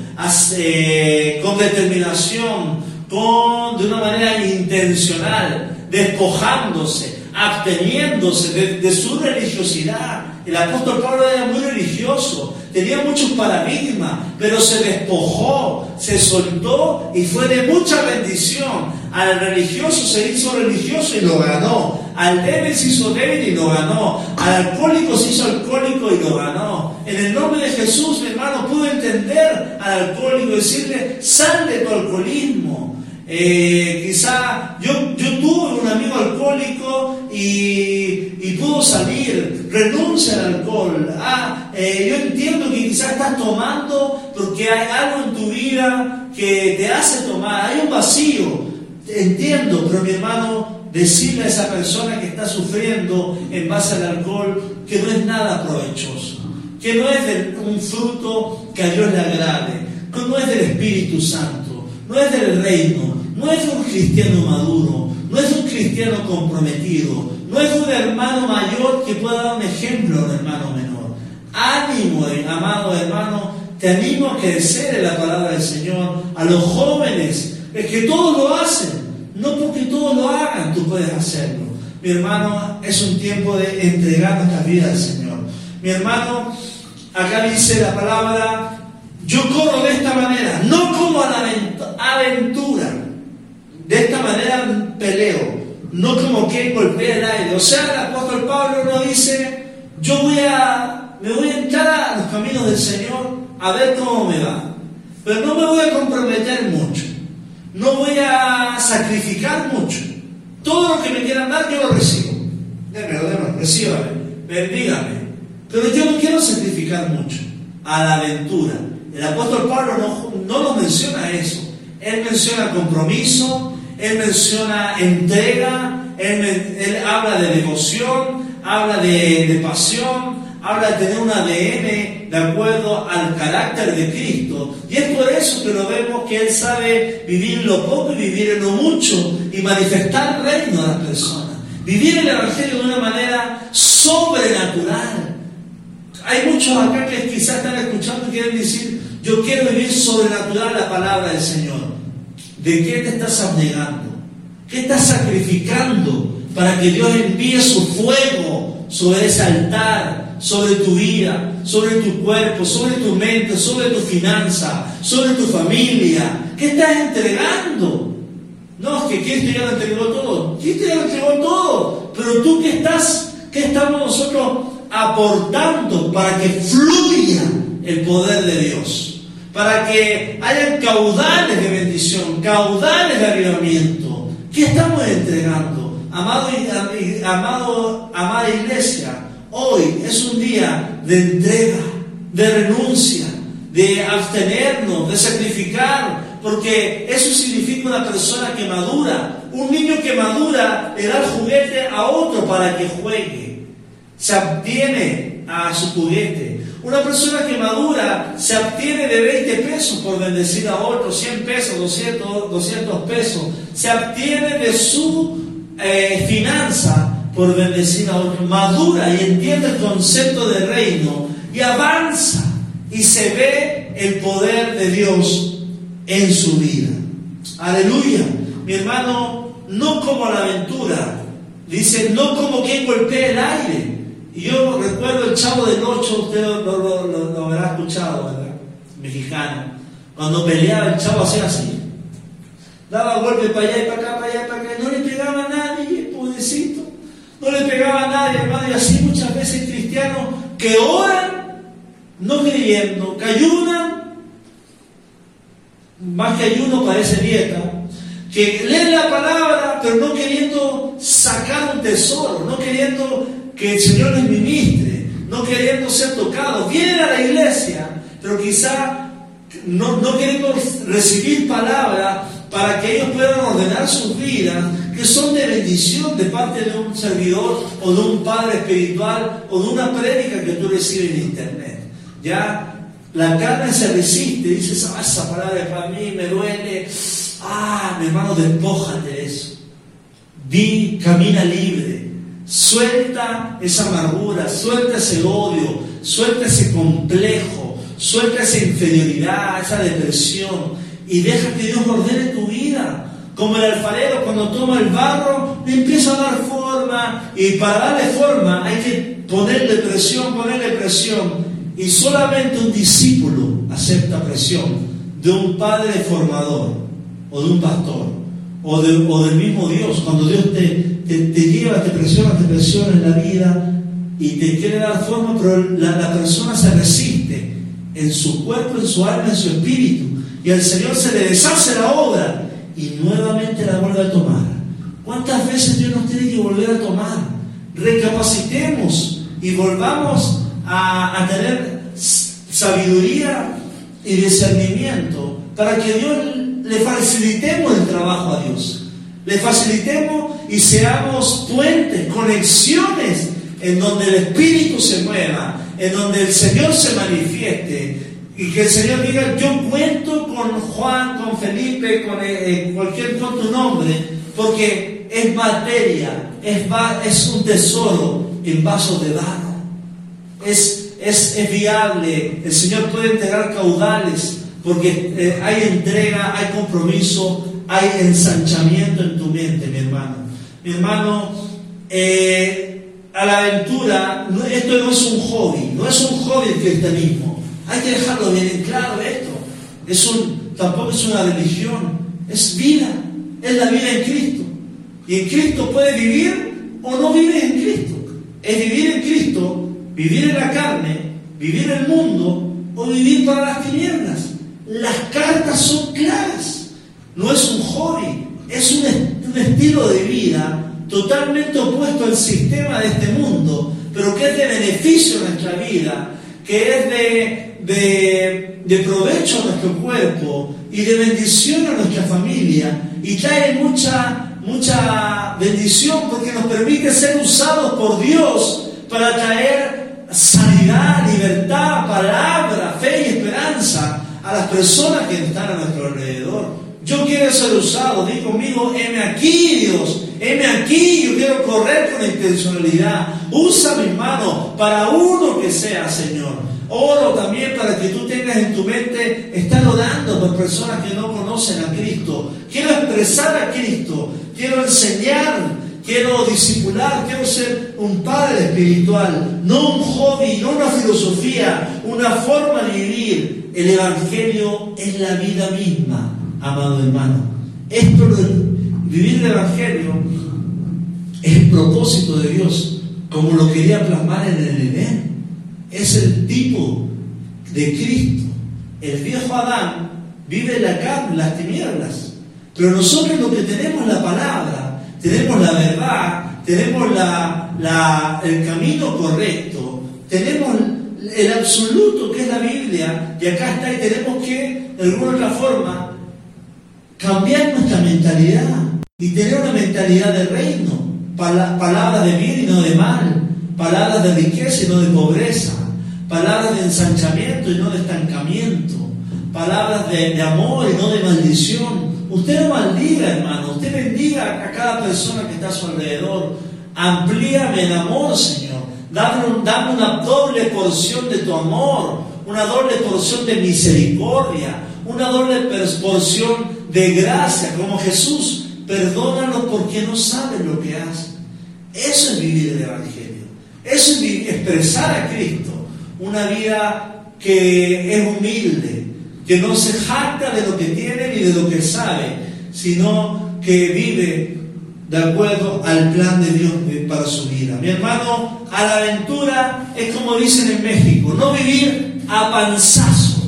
con determinación, con, de una manera intencional, despojándose, absteniéndose de, su religiosidad. El apóstol Pablo era muy religioso, tenía muchos paradigmas, pero se despojó, se soltó y fue de mucha bendición. Al religioso se hizo religioso y lo ganó Al débil se hizo débil y lo ganó. Al alcohólico se hizo alcohólico y lo ganó. En el nombre de Jesús, mi hermano, pudo entender al alcohólico y decirle, sal de tu alcoholismo. Eh, quizá yo, yo tuve un amigo alcohólico y, y pudo salir, renuncia al alcohol. Ah, eh, yo entiendo que quizás estás tomando porque hay algo en tu vida que te hace tomar, hay un vacío. Entiendo, pero mi hermano, decirle a esa persona que está sufriendo en base al alcohol que no es nada provechoso, que no es un fruto que a Dios le agrade, no es del Espíritu Santo, no es del reino, no es un cristiano maduro, no es un cristiano comprometido, no es un hermano mayor que pueda dar un ejemplo a un hermano menor. Ánimo, amado hermano, te animo a crecer en la palabra del Señor, a los jóvenes, es que todos lo hacen, no porque todos lo hagan, tú puedes hacerlo. Mi hermano, es un tiempo de entregar nuestra vida al Señor. Mi hermano, acá dice la palabra, yo corro de esta manera, no como a la aventura de esta manera peleo, no como que golpea el aire. O sea, el apóstol Pablo no dice, yo voy a, me voy a entrar a los caminos del Señor a ver cómo me va. Pero no me voy a comprometer mucho. No voy a sacrificar mucho. Todo lo que me quieran dar, yo lo recibo. Démelo, démelo, recíbame, bendígame. Pero yo no quiero sacrificar mucho a la aventura. El apóstol Pablo no, no lo menciona eso. Él menciona compromiso, él menciona entrega, él, habla de devoción, habla de, pasión, habla de tener un ADN de acuerdo al carácter de Cristo. Y es por eso que lo vemos que Él sabe vivir lo poco y vivir en lo mucho y manifestar el reino a las personas. Vivir el Evangelio de una manera sobrenatural. Hay muchos acá que quizás están escuchando y quieren decir, yo quiero vivir sobrenatural la palabra del Señor. ¿De qué te estás abnegando? ¿Qué estás sacrificando para que Dios envíe su fuego sobre ese altar, sobre tu vida, sobre tu cuerpo, sobre tu mente, sobre tu finanza, sobre tu familia? ¿Qué estás entregando? No, es que Cristo ya lo entregó todo. Cristo ya lo entregó todo. Pero tú qué estás, qué estamos nosotros aportando para que fluya el poder de Dios? Para que haya caudales de bendición, caudales de avivamiento. ¿Qué estamos entregando? Amado, amado, amada iglesia, hoy es un día de entrega, de renuncia, de abstenernos, de sacrificar, porque eso significa una persona que madura. Un niño que madura le da el juguete a otro para que juegue. Se abstiene a su juguete. Una persona que madura se obtiene de 20 pesos por bendecir a otro, 100 pesos, 200, 200 pesos. Se obtiene de su eh, finanza por bendecir a otro. Madura y entiende el concepto de reino y avanza y se ve el poder de Dios en su vida. Aleluya. Mi hermano, no como la aventura. Dice, no como quien golpea el aire y yo recuerdo el chavo del 8, usted lo, habrá escuchado, ¿verdad? Mexicano. Cuando peleaba el chavo hacía así. Daba golpe para allá y para acá, para allá y para acá. No le pegaba a nadie, pobrecito. No le pegaba a nadie, hermano. Y así muchas veces cristianos que oran, no creyendo, que ayunan, más que ayuno parece dieta, que leen la palabra, pero no queriendo sacar un tesoro, no queriendo que el Señor les ministre, no queriendo ser tocados. Vienen a la iglesia, pero quizá no, no queriendo recibir palabra para que ellos puedan ordenar sus vidas, que son de bendición de parte de un servidor o de un padre espiritual o de una prédica que tú recibes en internet. Ya la carne se resiste, dice, ah, esa palabra para mí me duele. Ah, mi hermano, despójate de eso. Vi, camina libre. Suelta esa amargura, suelta ese odio, suelta ese complejo, suelta esa inferioridad, esa depresión y deja que Dios ordene tu vida. Como el alfarero cuando toma el barro le empieza a dar forma y para darle forma hay que ponerle presión, ponerle presión. Y solamente un discípulo acepta presión de un padre formador o de un pastor o, del mismo Dios, cuando Dios te, te, lleva, te presiona, te presiona en la vida y te quiere dar forma, pero la, la persona se resiste en su cuerpo, en su alma, en su espíritu, y al Señor se le deshace la obra y nuevamente la vuelve a tomar. ¿Cuántas veces Dios nos tiene que volver a tomar? Recapacitemos y volvamos a, a tener sabiduría y discernimiento para que Dios le facilitemos el trabajo a Dios. Le facilitemos y seamos puentes, conexiones en donde el Espíritu se mueva, en donde el Señor se manifieste y que el Señor diga, yo cuento con Juan, con Felipe, con eh, eh, cualquier tu nombre, porque es materia, es, es un tesoro en vasos de barro. Es, es viable, el Señor puede entregar caudales porque eh, hay entrega, hay compromiso, hay ensanchamiento en tu mente, mi hermano. Mi hermano, eh, a la aventura, esto no es un hobby, no es un hobby el cristianismo. Hay que dejarlo bien en claro esto. Es un, tampoco es una religión, es vida, es la vida en Cristo. Y en Cristo puedes vivir o no vives en Cristo. Es vivir en Cristo, vivir en la carne, vivir en el mundo o vivir para las tinieblas. Las cartas son claras. No es un hobby, es un, estilo de vida totalmente opuesto al sistema de este mundo, pero que es de beneficio a nuestra vida, que es de, de, provecho a nuestro cuerpo y de bendición a nuestra familia y trae mucha, mucha bendición porque nos permite ser usados por Dios para traer sanidad, libertad, palabra, fe y esperanza a las personas que están a nuestro alrededor. Yo quiero ser usado, di conmigo, heme aquí Dios, heme aquí, yo quiero correr con intencionalidad. Usa mis manos para uno que sea, Señor. Oro también para que tú tengas en tu mente, estar orando por personas que no conocen a Cristo. Quiero expresar a Cristo, quiero enseñar, quiero disipular, quiero ser un padre espiritual, no un hobby, no una filosofía, una forma de vivir el Evangelio es la vida misma, amado hermano. Esto, vivir el Evangelio, es el propósito de Dios, como lo quería plasmar en el Edén. Es el tipo de Cristo. El viejo Adán vive en la carne, las tinieblas. Pero nosotros lo que tenemos la palabra, tenemos la verdad, tenemos la, el camino correcto, tenemos el absoluto que es la Biblia, y acá está, y tenemos que, de alguna otra forma, cambiar nuestra mentalidad y tener una mentalidad de reino, palabras de bien y no de mal, palabras de riqueza y no de pobreza, palabras de ensanchamiento y no de estancamiento, palabras de, de amor y no de maldición. Usted no maldiga, hermano, usted bendiga a cada persona que está a su alrededor. Amplíame el amor, Señor. Dame, una doble porción de tu amor, una doble porción de misericordia, una doble porción de gracia, como Jesús. Perdónalos porque no saben lo que hacen. Eso es vivir el Evangelio. Eso es expresar a Cristo. Una vida que es humilde, que no se jacta de lo que tiene ni de lo que sabe, sino que vive de acuerdo al plan de Dios para su vida. Mi hermano, a la aventura es como dicen en México, no vivir a panzazo.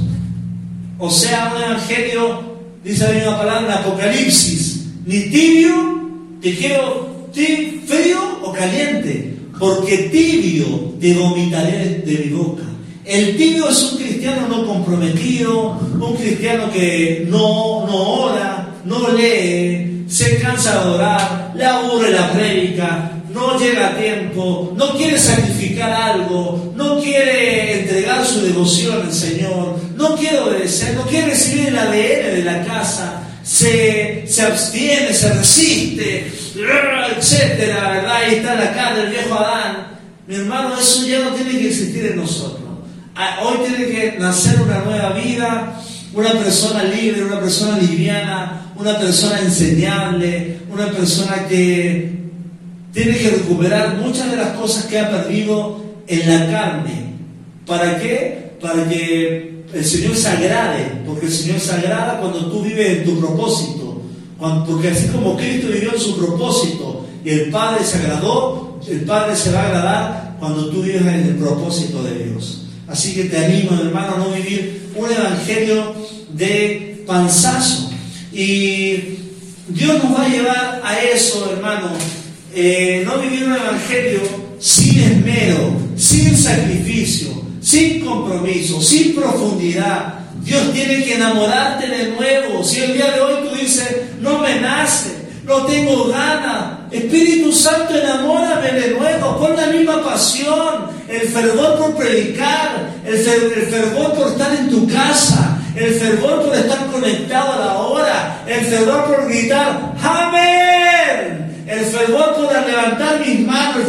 O sea, un evangelio, dice la misma palabra, apocalipsis, ni tibio, te quiero frío o caliente, porque tibio te vomitaré de mi boca. El tibio es un cristiano no comprometido, un cristiano que no, no ora, no lee, se cansa de orar, le aburre la prédica, no llega a tiempo, no quiere sacrificar algo, no quiere entregar su devoción al Señor, no quiere obedecer, no quiere recibir el ADN de la casa, se, se abstiene, se resiste, etcétera, ¿verdad? Ahí está la cara del viejo Adán. Mi hermano, eso ya no tiene que existir en nosotros. Ah, hoy tiene que nacer una nueva vida, una persona libre, una persona liviana, una persona enseñable, una persona que tiene que recuperar muchas de las cosas que ha perdido en la carne. ¿Para qué? Para que el Señor se agrade, porque el Señor se agrada cuando tú vives en tu propósito, porque así como Cristo vivió en su propósito y el Padre se agradó, el Padre se va a agradar cuando tú vives en el propósito de Dios. Así que te animo, hermano, a no vivir un evangelio de panzazo. Y Dios nos va a llevar a eso, hermano. Eh, no vivir un evangelio sin esmero, sin sacrificio, sin compromiso, sin profundidad. Dios tiene que enamorarte de nuevo. Si el día de hoy tú dices, no me nace, no tengo ganas, Espíritu Santo, enamórame de nuevo, con la misma pasión, el fervor por predicar, el, el fervor por estar en tu casa, el fervor por estar conectado a la hora, el fervor por gritar, amén, el fervor por levantar mis manos,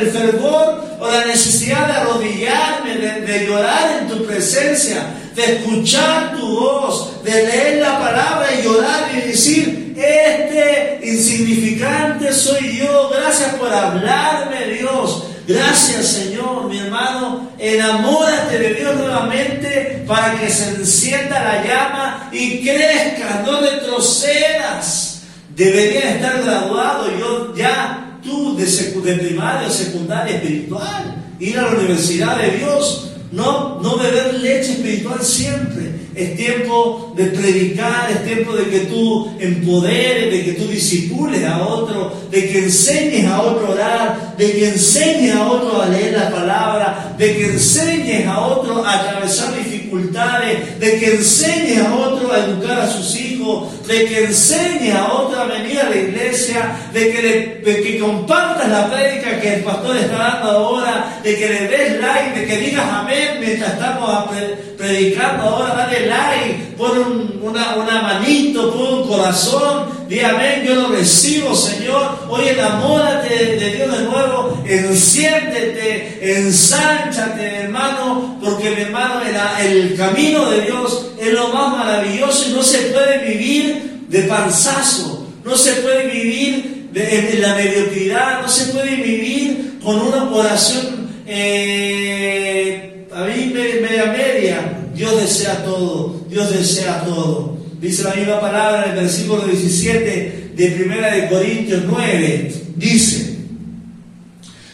el fervor, o la necesidad de arrodillarme, de, de llorar en tu presencia, de escuchar tu voz, de leer la palabra y llorar y decir, este insignificante soy yo, gracias por hablarme Dios. Gracias Señor, mi hermano, enamórate de Dios nuevamente para que se encienda la llama y crezca, no retrocedas. Debería estar graduado yo ya, tú de, de primaria secundaria espiritual, ir a la universidad de Dios, no, no beber leche espiritual siempre. Es tiempo de predicar, es tiempo de que tú empoderes, de que tú disipules a otro, de que enseñes a otro a orar, de que enseñes a otro a leer la palabra, de que enseñes a otro a atravesar de que enseñes a otro a educar a sus hijos, de que enseñes a otro a venir a la iglesia, de que, de que compartas la prédica que el pastor está dando ahora, de que le des like, de que digas amén mientras estamos predicando ahora, dale like, pon una, una manito, pon un corazón, di amén, yo lo recibo, Señor. Hoy enamórate de, Dios de nuevo, enciéndete, ensánchate, hermano, porque mi hermano, el, el camino de Dios es lo más maravilloso y no se puede vivir de panzazo, no se puede vivir de, la mediocridad, no se puede vivir con una oración eh, a mí media media. Dios desea todo, Dios desea todo. Dice la misma palabra en el versículo 17 de Primera de Corintios 9. Dice,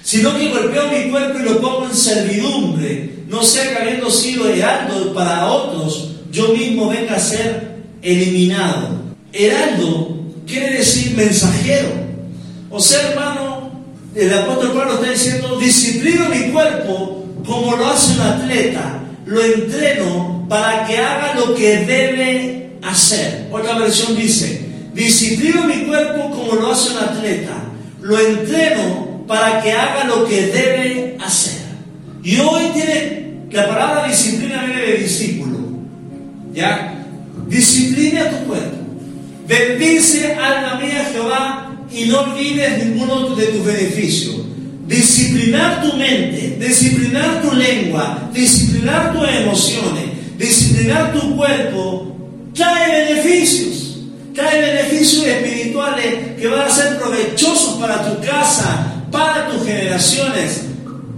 sino que golpeo mi cuerpo y lo pongo en servidumbre, no sea que habiendo sido heraldo para otros, yo mismo venga a ser eliminado. Heraldo quiere decir mensajero. O sea, hermano, el apóstol Pablo está diciendo, disciplino mi cuerpo como lo hace un atleta, lo entreno para que haga lo que debe hacer. Otra versión dice, disciplino mi cuerpo como lo hace un atleta, lo entreno para que haga lo que debe hacer. Y hoy tiene, la palabra disciplina viene de discípulo. ¿Ya? Disciplina tu cuerpo. Bendice alma mía Jehová y no olvides ninguno de tus beneficios. Disciplinar tu mente, disciplinar tu lengua, disciplinar tus emociones, disciplinar tu cuerpo trae beneficios, trae beneficios espirituales que van a ser provechosos para tu casa, para tus generaciones.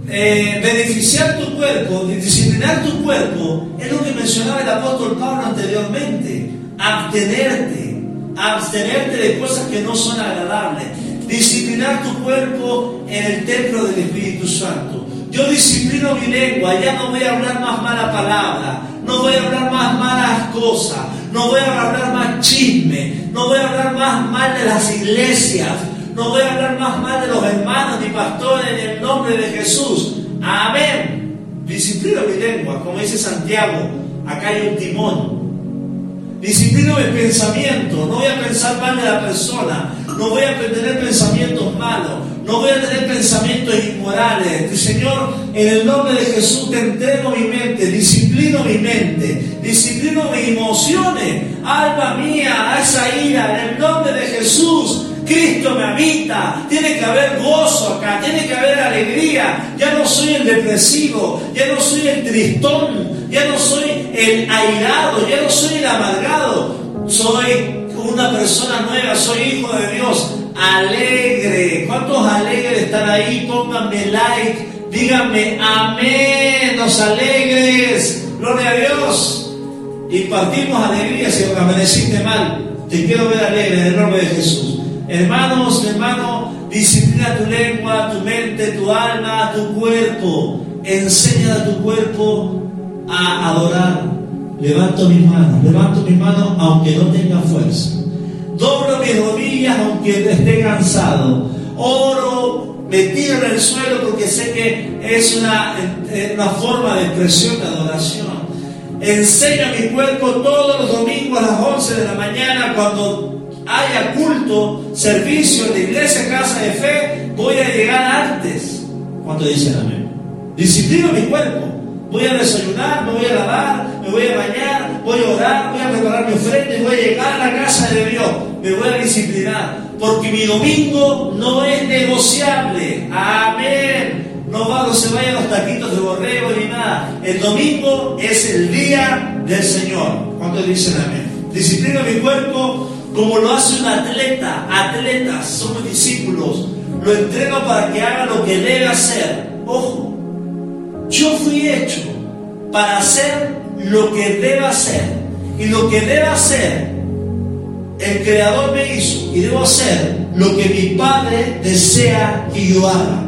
Eh, beneficiar tu cuerpo, disciplinar tu cuerpo, es lo que mencionaba el apóstol Pablo anteriormente. Abstenerte, abstenerte de cosas que no son agradables. Disciplinar tu cuerpo en el templo del Espíritu Santo. Yo disciplino mi lengua, ya no voy a hablar más mala palabra, no voy a hablar más malas cosas, no voy a hablar más chisme, no voy a hablar más mal de las iglesias, no voy a hablar más mal de los hermanos ni pastores en el nombre de Jesús. Amén. Disciplino mi lengua, como dice Santiago, acá hay un timón. Disciplino mi pensamiento, no voy a pensar mal de la persona, no voy a tener pensamientos malos, no voy a tener pensamientos inmorales. Señor, en el nombre de Jesús te entrego mi mente, disciplino mi mente, disciplino mis emociones, alma mía, a esa ira, en el nombre de Jesús. Cristo me habita, tiene que haber gozo acá, tiene que haber alegría. Ya no soy el depresivo, ya no soy el tristón, ya no soy el airado, ya no soy el amargado. Soy una persona nueva, soy hijo de Dios, alegre. ¿Cuántos alegres están ahí? Pónganme like, díganme amén, los alegres, gloria a Dios. Y partimos alegría si amaneciste mal. Te quiero ver alegre en el nombre de Jesús. Hermanos, hermano, disciplina tu lengua, tu mente, tu alma, tu cuerpo. Enseña a tu cuerpo a adorar. Levanto mis manos, levanto mis manos aunque no tenga fuerza. Doblo mis rodillas aunque esté cansado. Oro metido en el suelo porque sé que es una, una forma de expresión de adoración. Enseña mi cuerpo todos los domingos a las 11 de la mañana cuando haya culto, servicio de iglesia, casa de fe, voy a llegar antes. ¿Cuánto dicen amén? Disciplino mi cuerpo. Voy a desayunar, me voy a lavar, me voy a bañar, voy a orar, voy a preparar mi ofrenda y voy a llegar a la casa de Dios. Me voy a disciplinar. Porque mi domingo no es negociable. Amén. No va, no se vayan los taquitos de borrego ni nada. El domingo es el día del Señor. ¿Cuántos dicen amén? Disciplino mi cuerpo como lo hace un atleta. Atletas, somos discípulos. Lo entreno para que haga lo que debe hacer. Ojo, yo fui hecho para hacer lo que debe hacer. Y lo que debe hacer, el Creador me hizo. Y debo hacer lo que mi Padre desea que yo haga.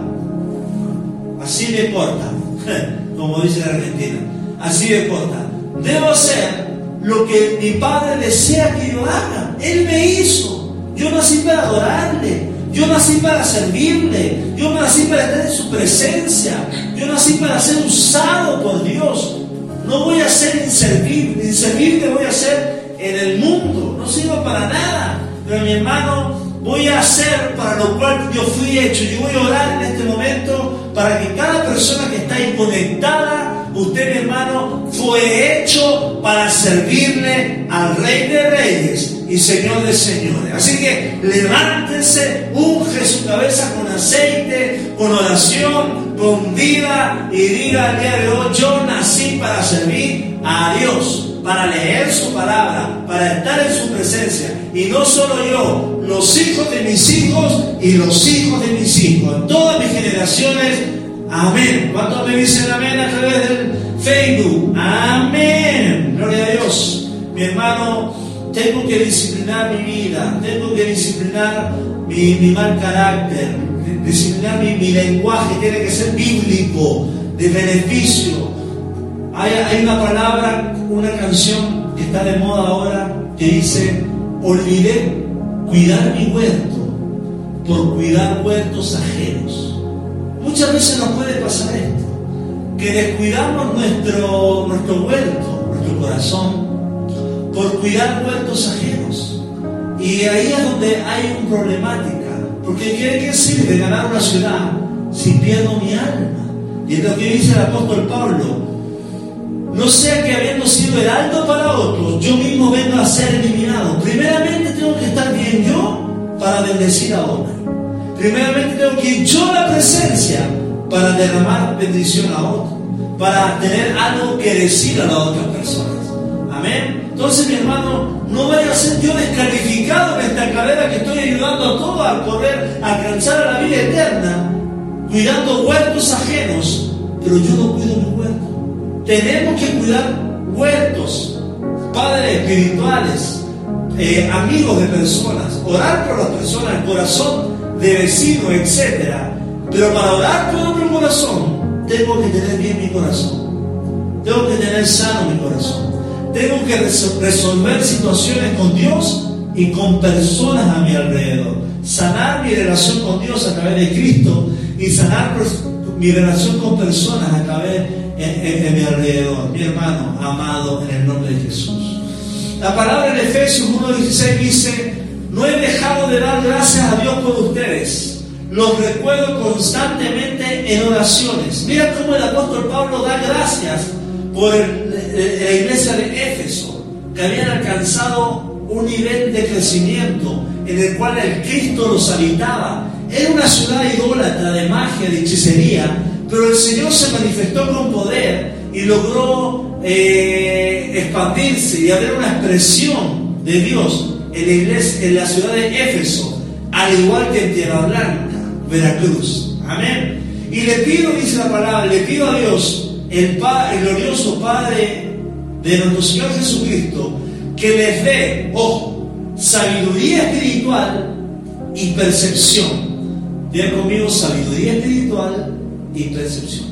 Así me importa. Como dice la Argentina. Así me importa. Debo hacer lo que mi Padre desea que yo haga. Él me hizo. Yo nací para adorarle. Yo nací para servirle. Yo nací para estar en su presencia. Yo nací para ser usado por Dios. No voy a ser inservible. Inservible voy a ser en el mundo. No sirvo para nada. Pero mi hermano, voy a hacer para lo cual yo fui hecho. Yo voy a orar en este momento para que cada persona que está ahí conectada Usted, mi hermano, fue hecho para servirle al Rey de Reyes y Señor de Señores. Así que levántese, unge su cabeza con aceite, con oración, con vida y diga al día de hoy, yo nací para servir a Dios, para leer su palabra, para estar en su presencia. Y no solo yo, los hijos de mis hijos y los hijos de mis hijos, todas mis generaciones Amén. ¿Cuántos me dicen amén a través del Facebook? Amén. Gloria a Dios. Mi hermano, tengo que disciplinar mi vida, tengo que disciplinar mi, mal carácter, disciplinar mi, lenguaje, tiene que ser bíblico, de beneficio. Hay, hay una palabra, una canción que está de moda ahora que dice, olvidé cuidar mi huerto por cuidar huertos ajenos. Muchas veces nos puede pasar esto, que descuidamos nuestro, nuestro huerto, nuestro corazón, por cuidar huertos ajenos. Y ahí es donde hay una problemática, porque ¿qué, sirve ganar una ciudad si pierdo mi alma? Y es lo que dice el apóstol Pablo, no sea que habiendo sido heraldo para otros, yo mismo vengo a ser eliminado. Primeramente tengo que estar bien yo para bendecir a otros. Primeramente tengo que ir yo a la presencia para derramar bendición a otro, para tener algo que decir a las otras personas. Amén. Entonces, mi hermano, no vaya a ser yo descalificado en esta carrera que estoy ayudando a todos a correr, a alcanzar a la vida eterna, cuidando huertos ajenos, pero yo no cuido mi huerto. Tenemos que cuidar huertos, padres espirituales, eh, amigos de personas, orar por las personas, el corazón de vecino, etc. Pero para orar por mi corazón, tengo que tener bien mi corazón. Tengo que tener sano mi corazón. Tengo que resolver situaciones con Dios y con personas a mi alrededor. Sanar mi relación con Dios a través de Cristo y sanar mi relación con personas a través de, mi alrededor. Mi hermano amado en el nombre de Jesús. La palabra en Efesios 1.16 dice, no he dejado de dar gracias a Dios por ustedes. Los recuerdo constantemente en oraciones. Mira cómo el apóstol Pablo da gracias por la iglesia de Éfeso, que habían alcanzado un nivel de crecimiento en el cual el Cristo los habitaba. Era una ciudad idólatra de magia, de hechicería, pero el Señor se manifestó con poder y logró eh, expandirse y haber una expresión de Dios en la en la ciudad de Éfeso, al igual que en Tierra Blanca, Veracruz. Amén. Y le pido, dice la palabra, le pido a Dios, el, el glorioso Padre de nuestro Señor Jesucristo, que les dé, ojo, sabiduría espiritual y percepción. Diga conmigo sabiduría espiritual y percepción.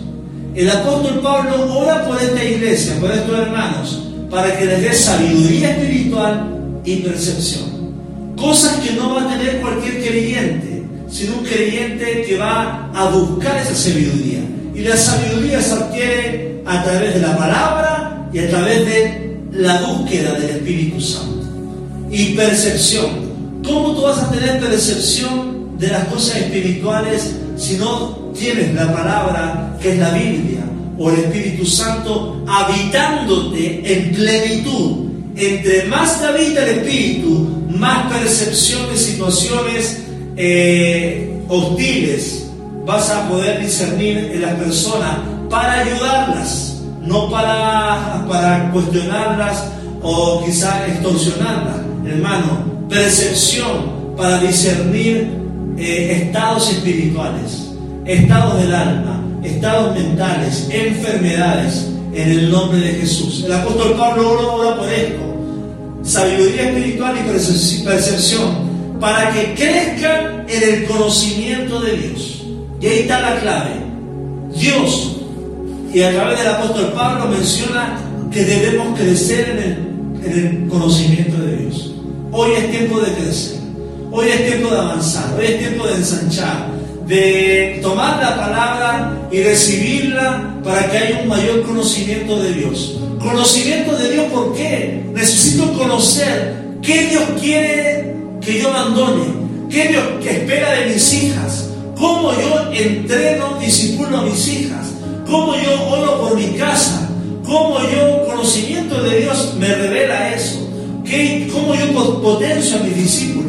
El apóstol Pablo ora por esta iglesia, por estos hermanos, para que les dé sabiduría espiritual y percepción. Cosas que no va a tener cualquier creyente, sino un creyente que va a buscar esa sabiduría. Y la sabiduría se adquiere a través de la palabra y a través de la búsqueda del Espíritu Santo. Y percepción. ¿Cómo tú vas a tener percepción de las cosas espirituales si no tienes la palabra que es la Biblia o el Espíritu Santo habitándote en plenitud? Entre más te habita el Espíritu, más percepción de situaciones eh, hostiles vas a poder discernir en las personas para ayudarlas, no para, para cuestionarlas o quizá extorsionarlas. Hermano, percepción para discernir eh, estados espirituales, estados del alma, estados mentales, enfermedades, en el nombre de Jesús. El apóstol Pablo ora por esto. Sabiduría espiritual y percepción para que crezcan en el conocimiento de Dios. Y ahí está la clave. Dios, y a través del apóstol Pablo menciona que debemos crecer en el, en el conocimiento de Dios. Hoy es tiempo de crecer. Hoy es tiempo de avanzar. Hoy es tiempo de ensanchar. De tomar la palabra y recibirla para que haya un mayor conocimiento de Dios. Conocimiento de Dios, ¿por qué? Necesito conocer qué Dios quiere que yo abandone, qué Dios que espera de mis hijas, cómo yo entreno, disipulo a mis hijas, cómo yo oro por mi casa, cómo yo, conocimiento de Dios, me revela eso, ¿Qué, cómo yo potencio a mis discípulos,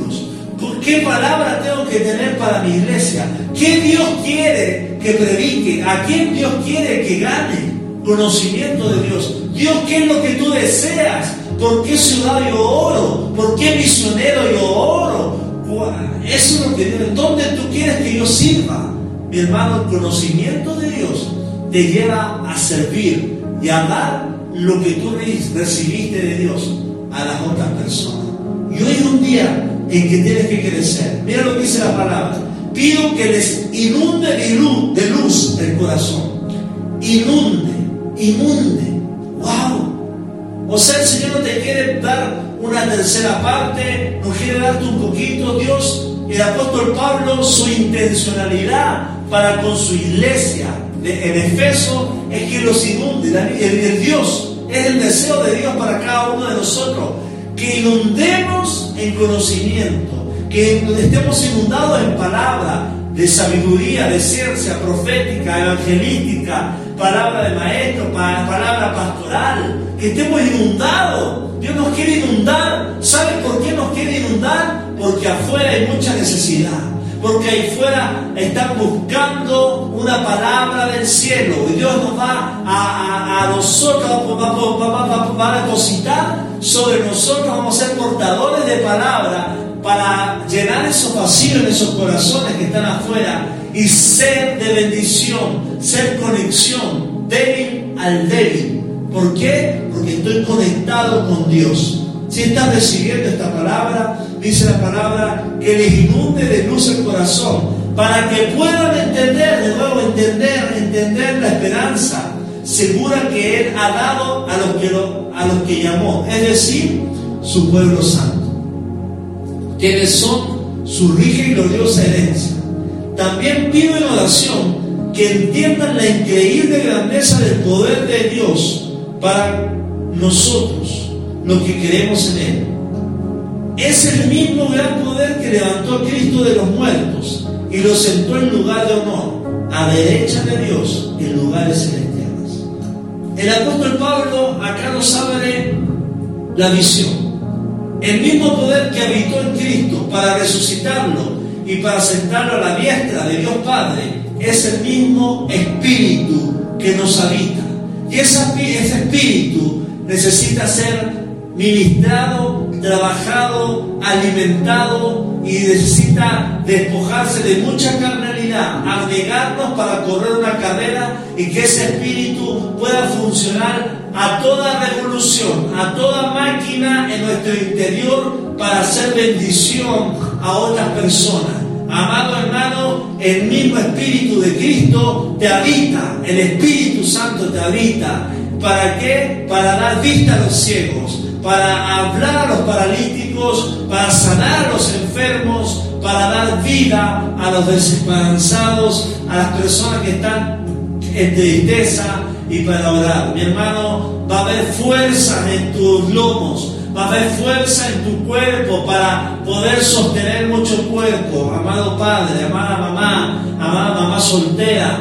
qué palabra tengo que tener para mi iglesia, qué Dios quiere que predique, a quién Dios quiere que gane conocimiento de Dios. Dios, ¿qué es lo que tú deseas? ¿Por qué ciudad yo oro? ¿Por qué misionero yo oro? Eso es lo que Dios. ¿Dónde tú quieres que yo sirva? Mi hermano, el conocimiento de Dios te lleva a servir y a dar lo que tú recibiste de Dios a las otras personas. Y hoy es un día en que tienes que crecer. Mira lo que dice la palabra. Pido que les inunde de luz, el corazón. Inunde, inunde. ¡Wow! O sea, el Señor no te quiere dar una tercera parte, no quiere darte un poquito. Dios, el apóstol Pablo, su intencionalidad para con su iglesia en Efeso es que los inunde. El, Dios es el deseo de Dios para cada uno de nosotros. Que inundemos en conocimiento, que estemos inundados en palabra, de sabiduría, de ciencia profética, evangelística, palabra de maestro, palabra pastoral, que estemos inundados. Dios nos quiere inundar. ¿Sabe por qué nos quiere inundar? Porque afuera hay mucha necesidad. Porque ahí afuera están buscando una palabra del cielo. Y Dios nos va a, a, nosotros, va, a depositar sobre nosotros, vamos a ser portadores de palabra para llenar esos vacíos en esos corazones que están afuera y ser de bendición, ser conexión, débil al débil. ¿Por qué? Porque estoy conectado con Dios. Si estás recibiendo esta palabra, dice la palabra, que les inunde de luz el corazón, para que puedan entender, de nuevo entender, entender la esperanza segura que Él ha dado a los que, a los que llamó, es decir, su pueblo santo quienes son su rica y gloriosa herencia. También pido en oración que entiendan la increíble grandeza del poder de Dios para nosotros, los que creemos en Él. Es el mismo gran poder que levantó a Cristo de los muertos y lo sentó en lugar de honor, a derecha de Dios, en lugares celestiales. El apóstol Pablo acá nos abre la visión. El mismo poder que habitó en Cristo para resucitarlo y para sentarlo a la diestra de Dios Padre es el mismo espíritu que nos habita. Y ese, espíritu necesita ser ministrado, trabajado, alimentado y necesita despojarse de mucha carne realidad, negarnos para correr una carrera y que ese espíritu pueda funcionar a toda revolución, a toda máquina en nuestro interior para hacer bendición a otras personas. Amado hermano, el mismo Espíritu de Cristo te habita, el Espíritu Santo te habita. ¿Para qué? Para dar vista a los ciegos, para hablar a los paralíticos, para sanar a los enfermos, para dar vida a los desesperanzados, a las personas que están en tristeza y para orar. Mi hermano, va a haber fuerza en tus lomos, va a haber fuerza en tu cuerpo para poder sostener mucho cuerpo. Amado padre, amada mamá, amada mamá soltera,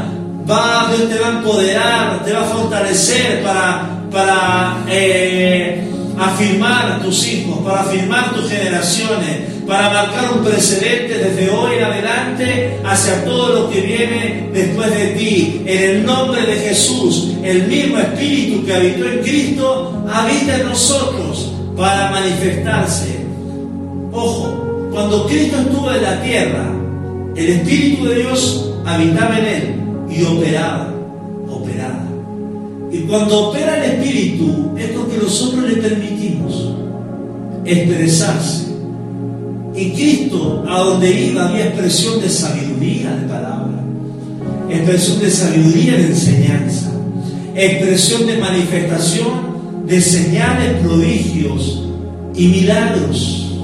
va, Dios te va a empoderar, te va a fortalecer para, para eh, afirmar tus hijos, para afirmar tus generaciones, para marcar un precedente desde hoy en adelante hacia todo lo que viene después de ti. En el nombre de Jesús, el mismo Espíritu que habitó en Cristo habita en nosotros para manifestarse. Ojo, cuando Cristo estuvo en la tierra, el Espíritu de Dios habitaba en él y operaba, operaba. Y cuando opera el Espíritu es porque nosotros le permitimos expresarse. Y Cristo, a donde iba, había expresión de sabiduría de palabra, expresión de sabiduría de enseñanza, expresión de manifestación de señales, prodigios y milagros.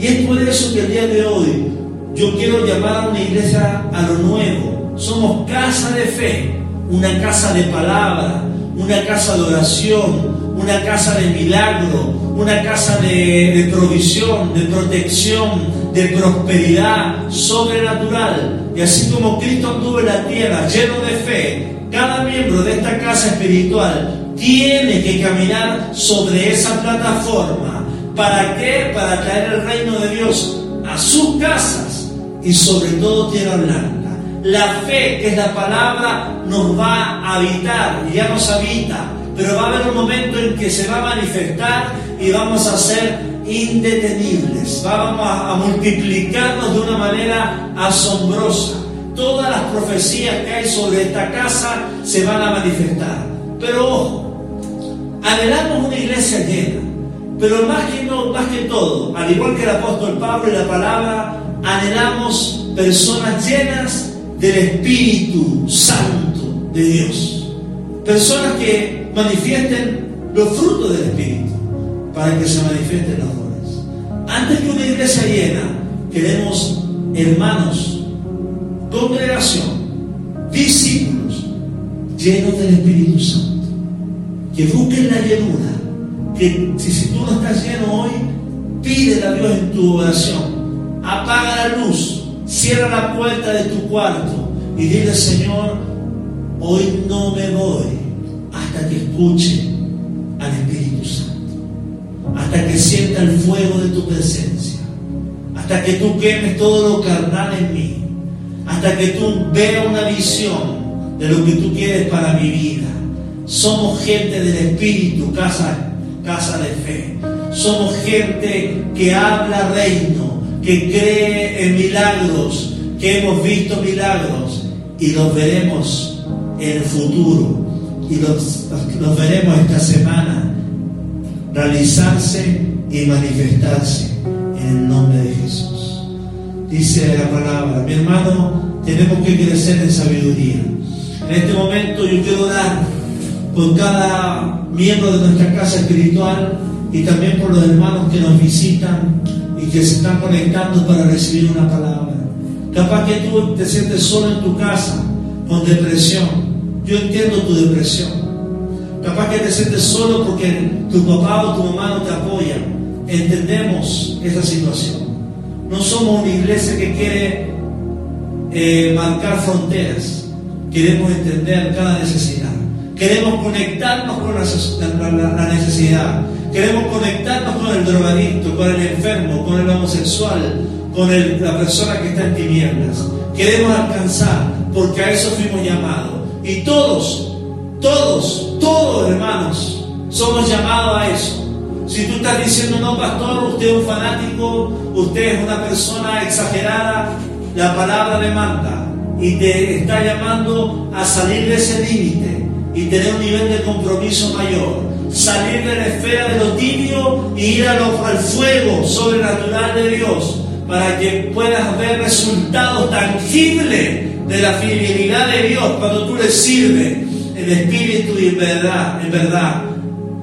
Y es por eso que el día de hoy yo quiero llamar a una iglesia a lo nuevo. Somos casa de fe, una casa de palabra, una casa de oración, una casa de milagro, una casa de, provisión, de protección, de prosperidad sobrenatural. Y así como Cristo anduvo en la tierra lleno de fe, cada miembro de esta casa espiritual tiene que caminar sobre esa plataforma. ¿Para qué? Para traer el reino de Dios a sus casas y sobre todo tierra blanca. La fe, que es la palabra, nos va a habitar, ya nos habita, pero va a haber un momento en que se va a manifestar y vamos a ser indetenibles, vamos a, multiplicarnos de una manera asombrosa. Todas las profecías que hay sobre esta casa se van a manifestar. Pero ojo, anhelamos una iglesia llena, pero más que, más que todo, al igual que el apóstol Pablo y la palabra, anhelamos personas llenas del Espíritu Santo de Dios. Personas que manifiesten los frutos del Espíritu para que se manifiesten los dones. Antes que una iglesia llena, queremos hermanos, congregación, discípulos llenos del Espíritu Santo, que busquen la llenura, que si, tú no estás lleno hoy, pídele a Dios en tu oración, apaga la luz, Cierra la puerta de tu cuarto y dile, Señor, hoy no me voy hasta que escuche al Espíritu Santo, hasta que sienta el fuego de tu presencia, hasta que tú quemes todo lo carnal en mí, hasta que tú veas una visión de lo que tú quieres para mi vida. Somos gente del Espíritu, casa, casa de fe. Somos gente que habla reino que cree en milagros, que hemos visto milagros y los veremos en el futuro y los, los veremos esta semana realizarse y manifestarse en el nombre de Jesús. Dice la palabra, mi hermano, tenemos que crecer en sabiduría. En este momento yo quiero dar por cada miembro de nuestra casa espiritual y también por los hermanos que nos visitan y que se están conectando para recibir una palabra. Capaz que tú te sientes solo en tu casa con depresión. Yo entiendo tu depresión. Capaz que te sientes solo porque tu papá o tu mamá no te apoya. Entendemos esa situación. No somos una iglesia que quiere eh, marcar fronteras. Queremos entender cada necesidad. Queremos conectarnos con la necesidad. Queremos conectarnos con el drogadicto, con el enfermo, con el homosexual, con la persona que está en tinieblas. Queremos alcanzar, porque a eso fuimos llamados. Y todos, todos, todos hermanos, somos llamados a eso. Si tú estás diciendo, no, pastor, usted es un fanático, usted es una persona exagerada, la palabra le manda. y te está llamando a salir de ese límite y tener un nivel de compromiso mayor. Salir de la esfera de lo tibio y ir a al fuego sobrenatural de Dios para que puedas ver resultados tangibles de la fidelidad de Dios cuando tú le sirves en espíritu y en verdad, en verdad.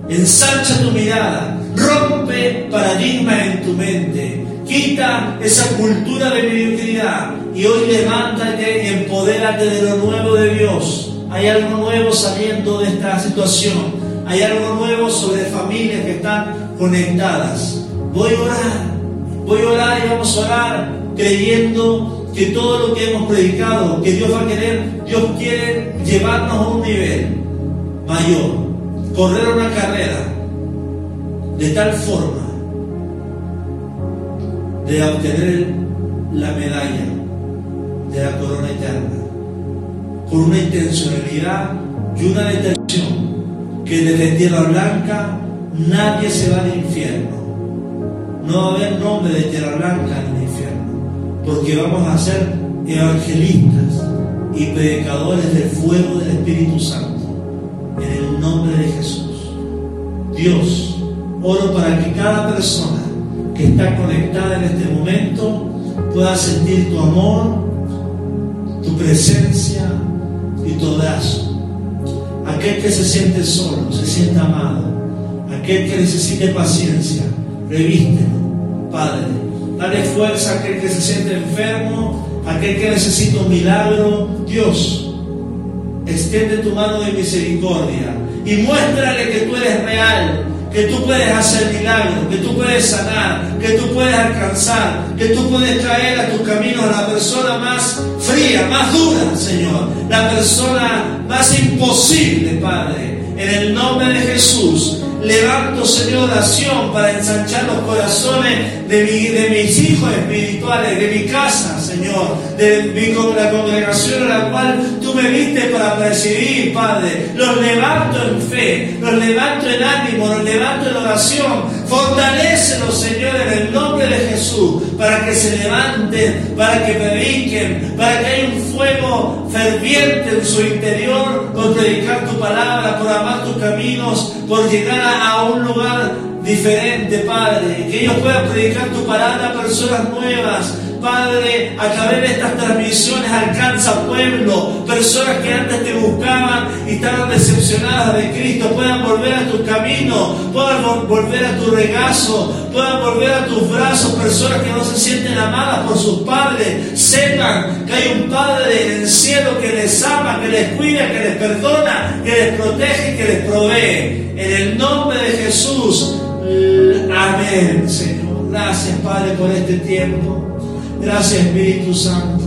Ensancha tu mirada, rompe paradigmas en tu mente, quita esa cultura de mediocridad y hoy levántate y empodérate de lo nuevo de Dios. Hay algo nuevo saliendo de esta situación. Hay algo nuevo sobre familias que están conectadas. Voy a orar, voy a orar y vamos a orar creyendo que todo lo que hemos predicado, que Dios va a querer, Dios quiere llevarnos a un nivel mayor, correr una carrera de tal forma de obtener la medalla de la corona eterna, con una intencionalidad y una determinación que desde Tierra Blanca nadie se va al infierno. No va a haber nombre de Tierra Blanca en el infierno, porque vamos a ser evangelistas y predicadores del fuego del Espíritu Santo, en el nombre de Jesús. Dios, oro para que cada persona que está conectada en este momento pueda sentir tu amor, tu presencia abrazo. Aquel que se siente solo, se siente amado. Aquel que necesite paciencia, revístelo, Padre. Dale fuerza a aquel que se siente enfermo, aquel que necesita un milagro. Dios, extiende tu mano de misericordia y muéstrale que tú eres real, que tú puedes hacer milagros, que tú puedes sanar, que tú puedes alcanzar, que tú puedes traer a tus caminos a la persona más fría, más dura, Señor, la persona más imposible, Padre. En el nombre de Jesús, levanto, Señor, oración para ensanchar los corazones de, de mis hijos espirituales, de mi casa, Señor, de mi, la congregación a la cual tú me viste para presidir, Padre. Los levanto en fe, los levanto en ánimo, los levanto en oración. Fortalécelos, Señor, en el nombre de Jesús, para que se levanten, para que prediquen, para que haya un fuego ferviente en su interior por predicar tu palabra, por amar tus caminos, por llegar a un lugar diferente, Padre. Que ellos puedan predicar tu palabra a personas nuevas, Padre, a través de estas transmisiones alcanza pueblo, personas que antes te buscaban y estaban decepcionadas de Cristo, puedan volver a tu camino, puedan volver a tu regazo, puedan volver a tus brazos, personas que no se sienten amadas por sus padres, sepan que hay un Padre en el cielo que les ama, que les cuida, que les perdona, que les protege, que les provee. En el nombre de Jesús, amén, Señor. Gracias, Padre, por este tiempo. Gracias Espíritu Santo.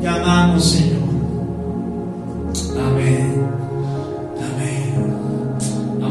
Te amamos Señor. Amén.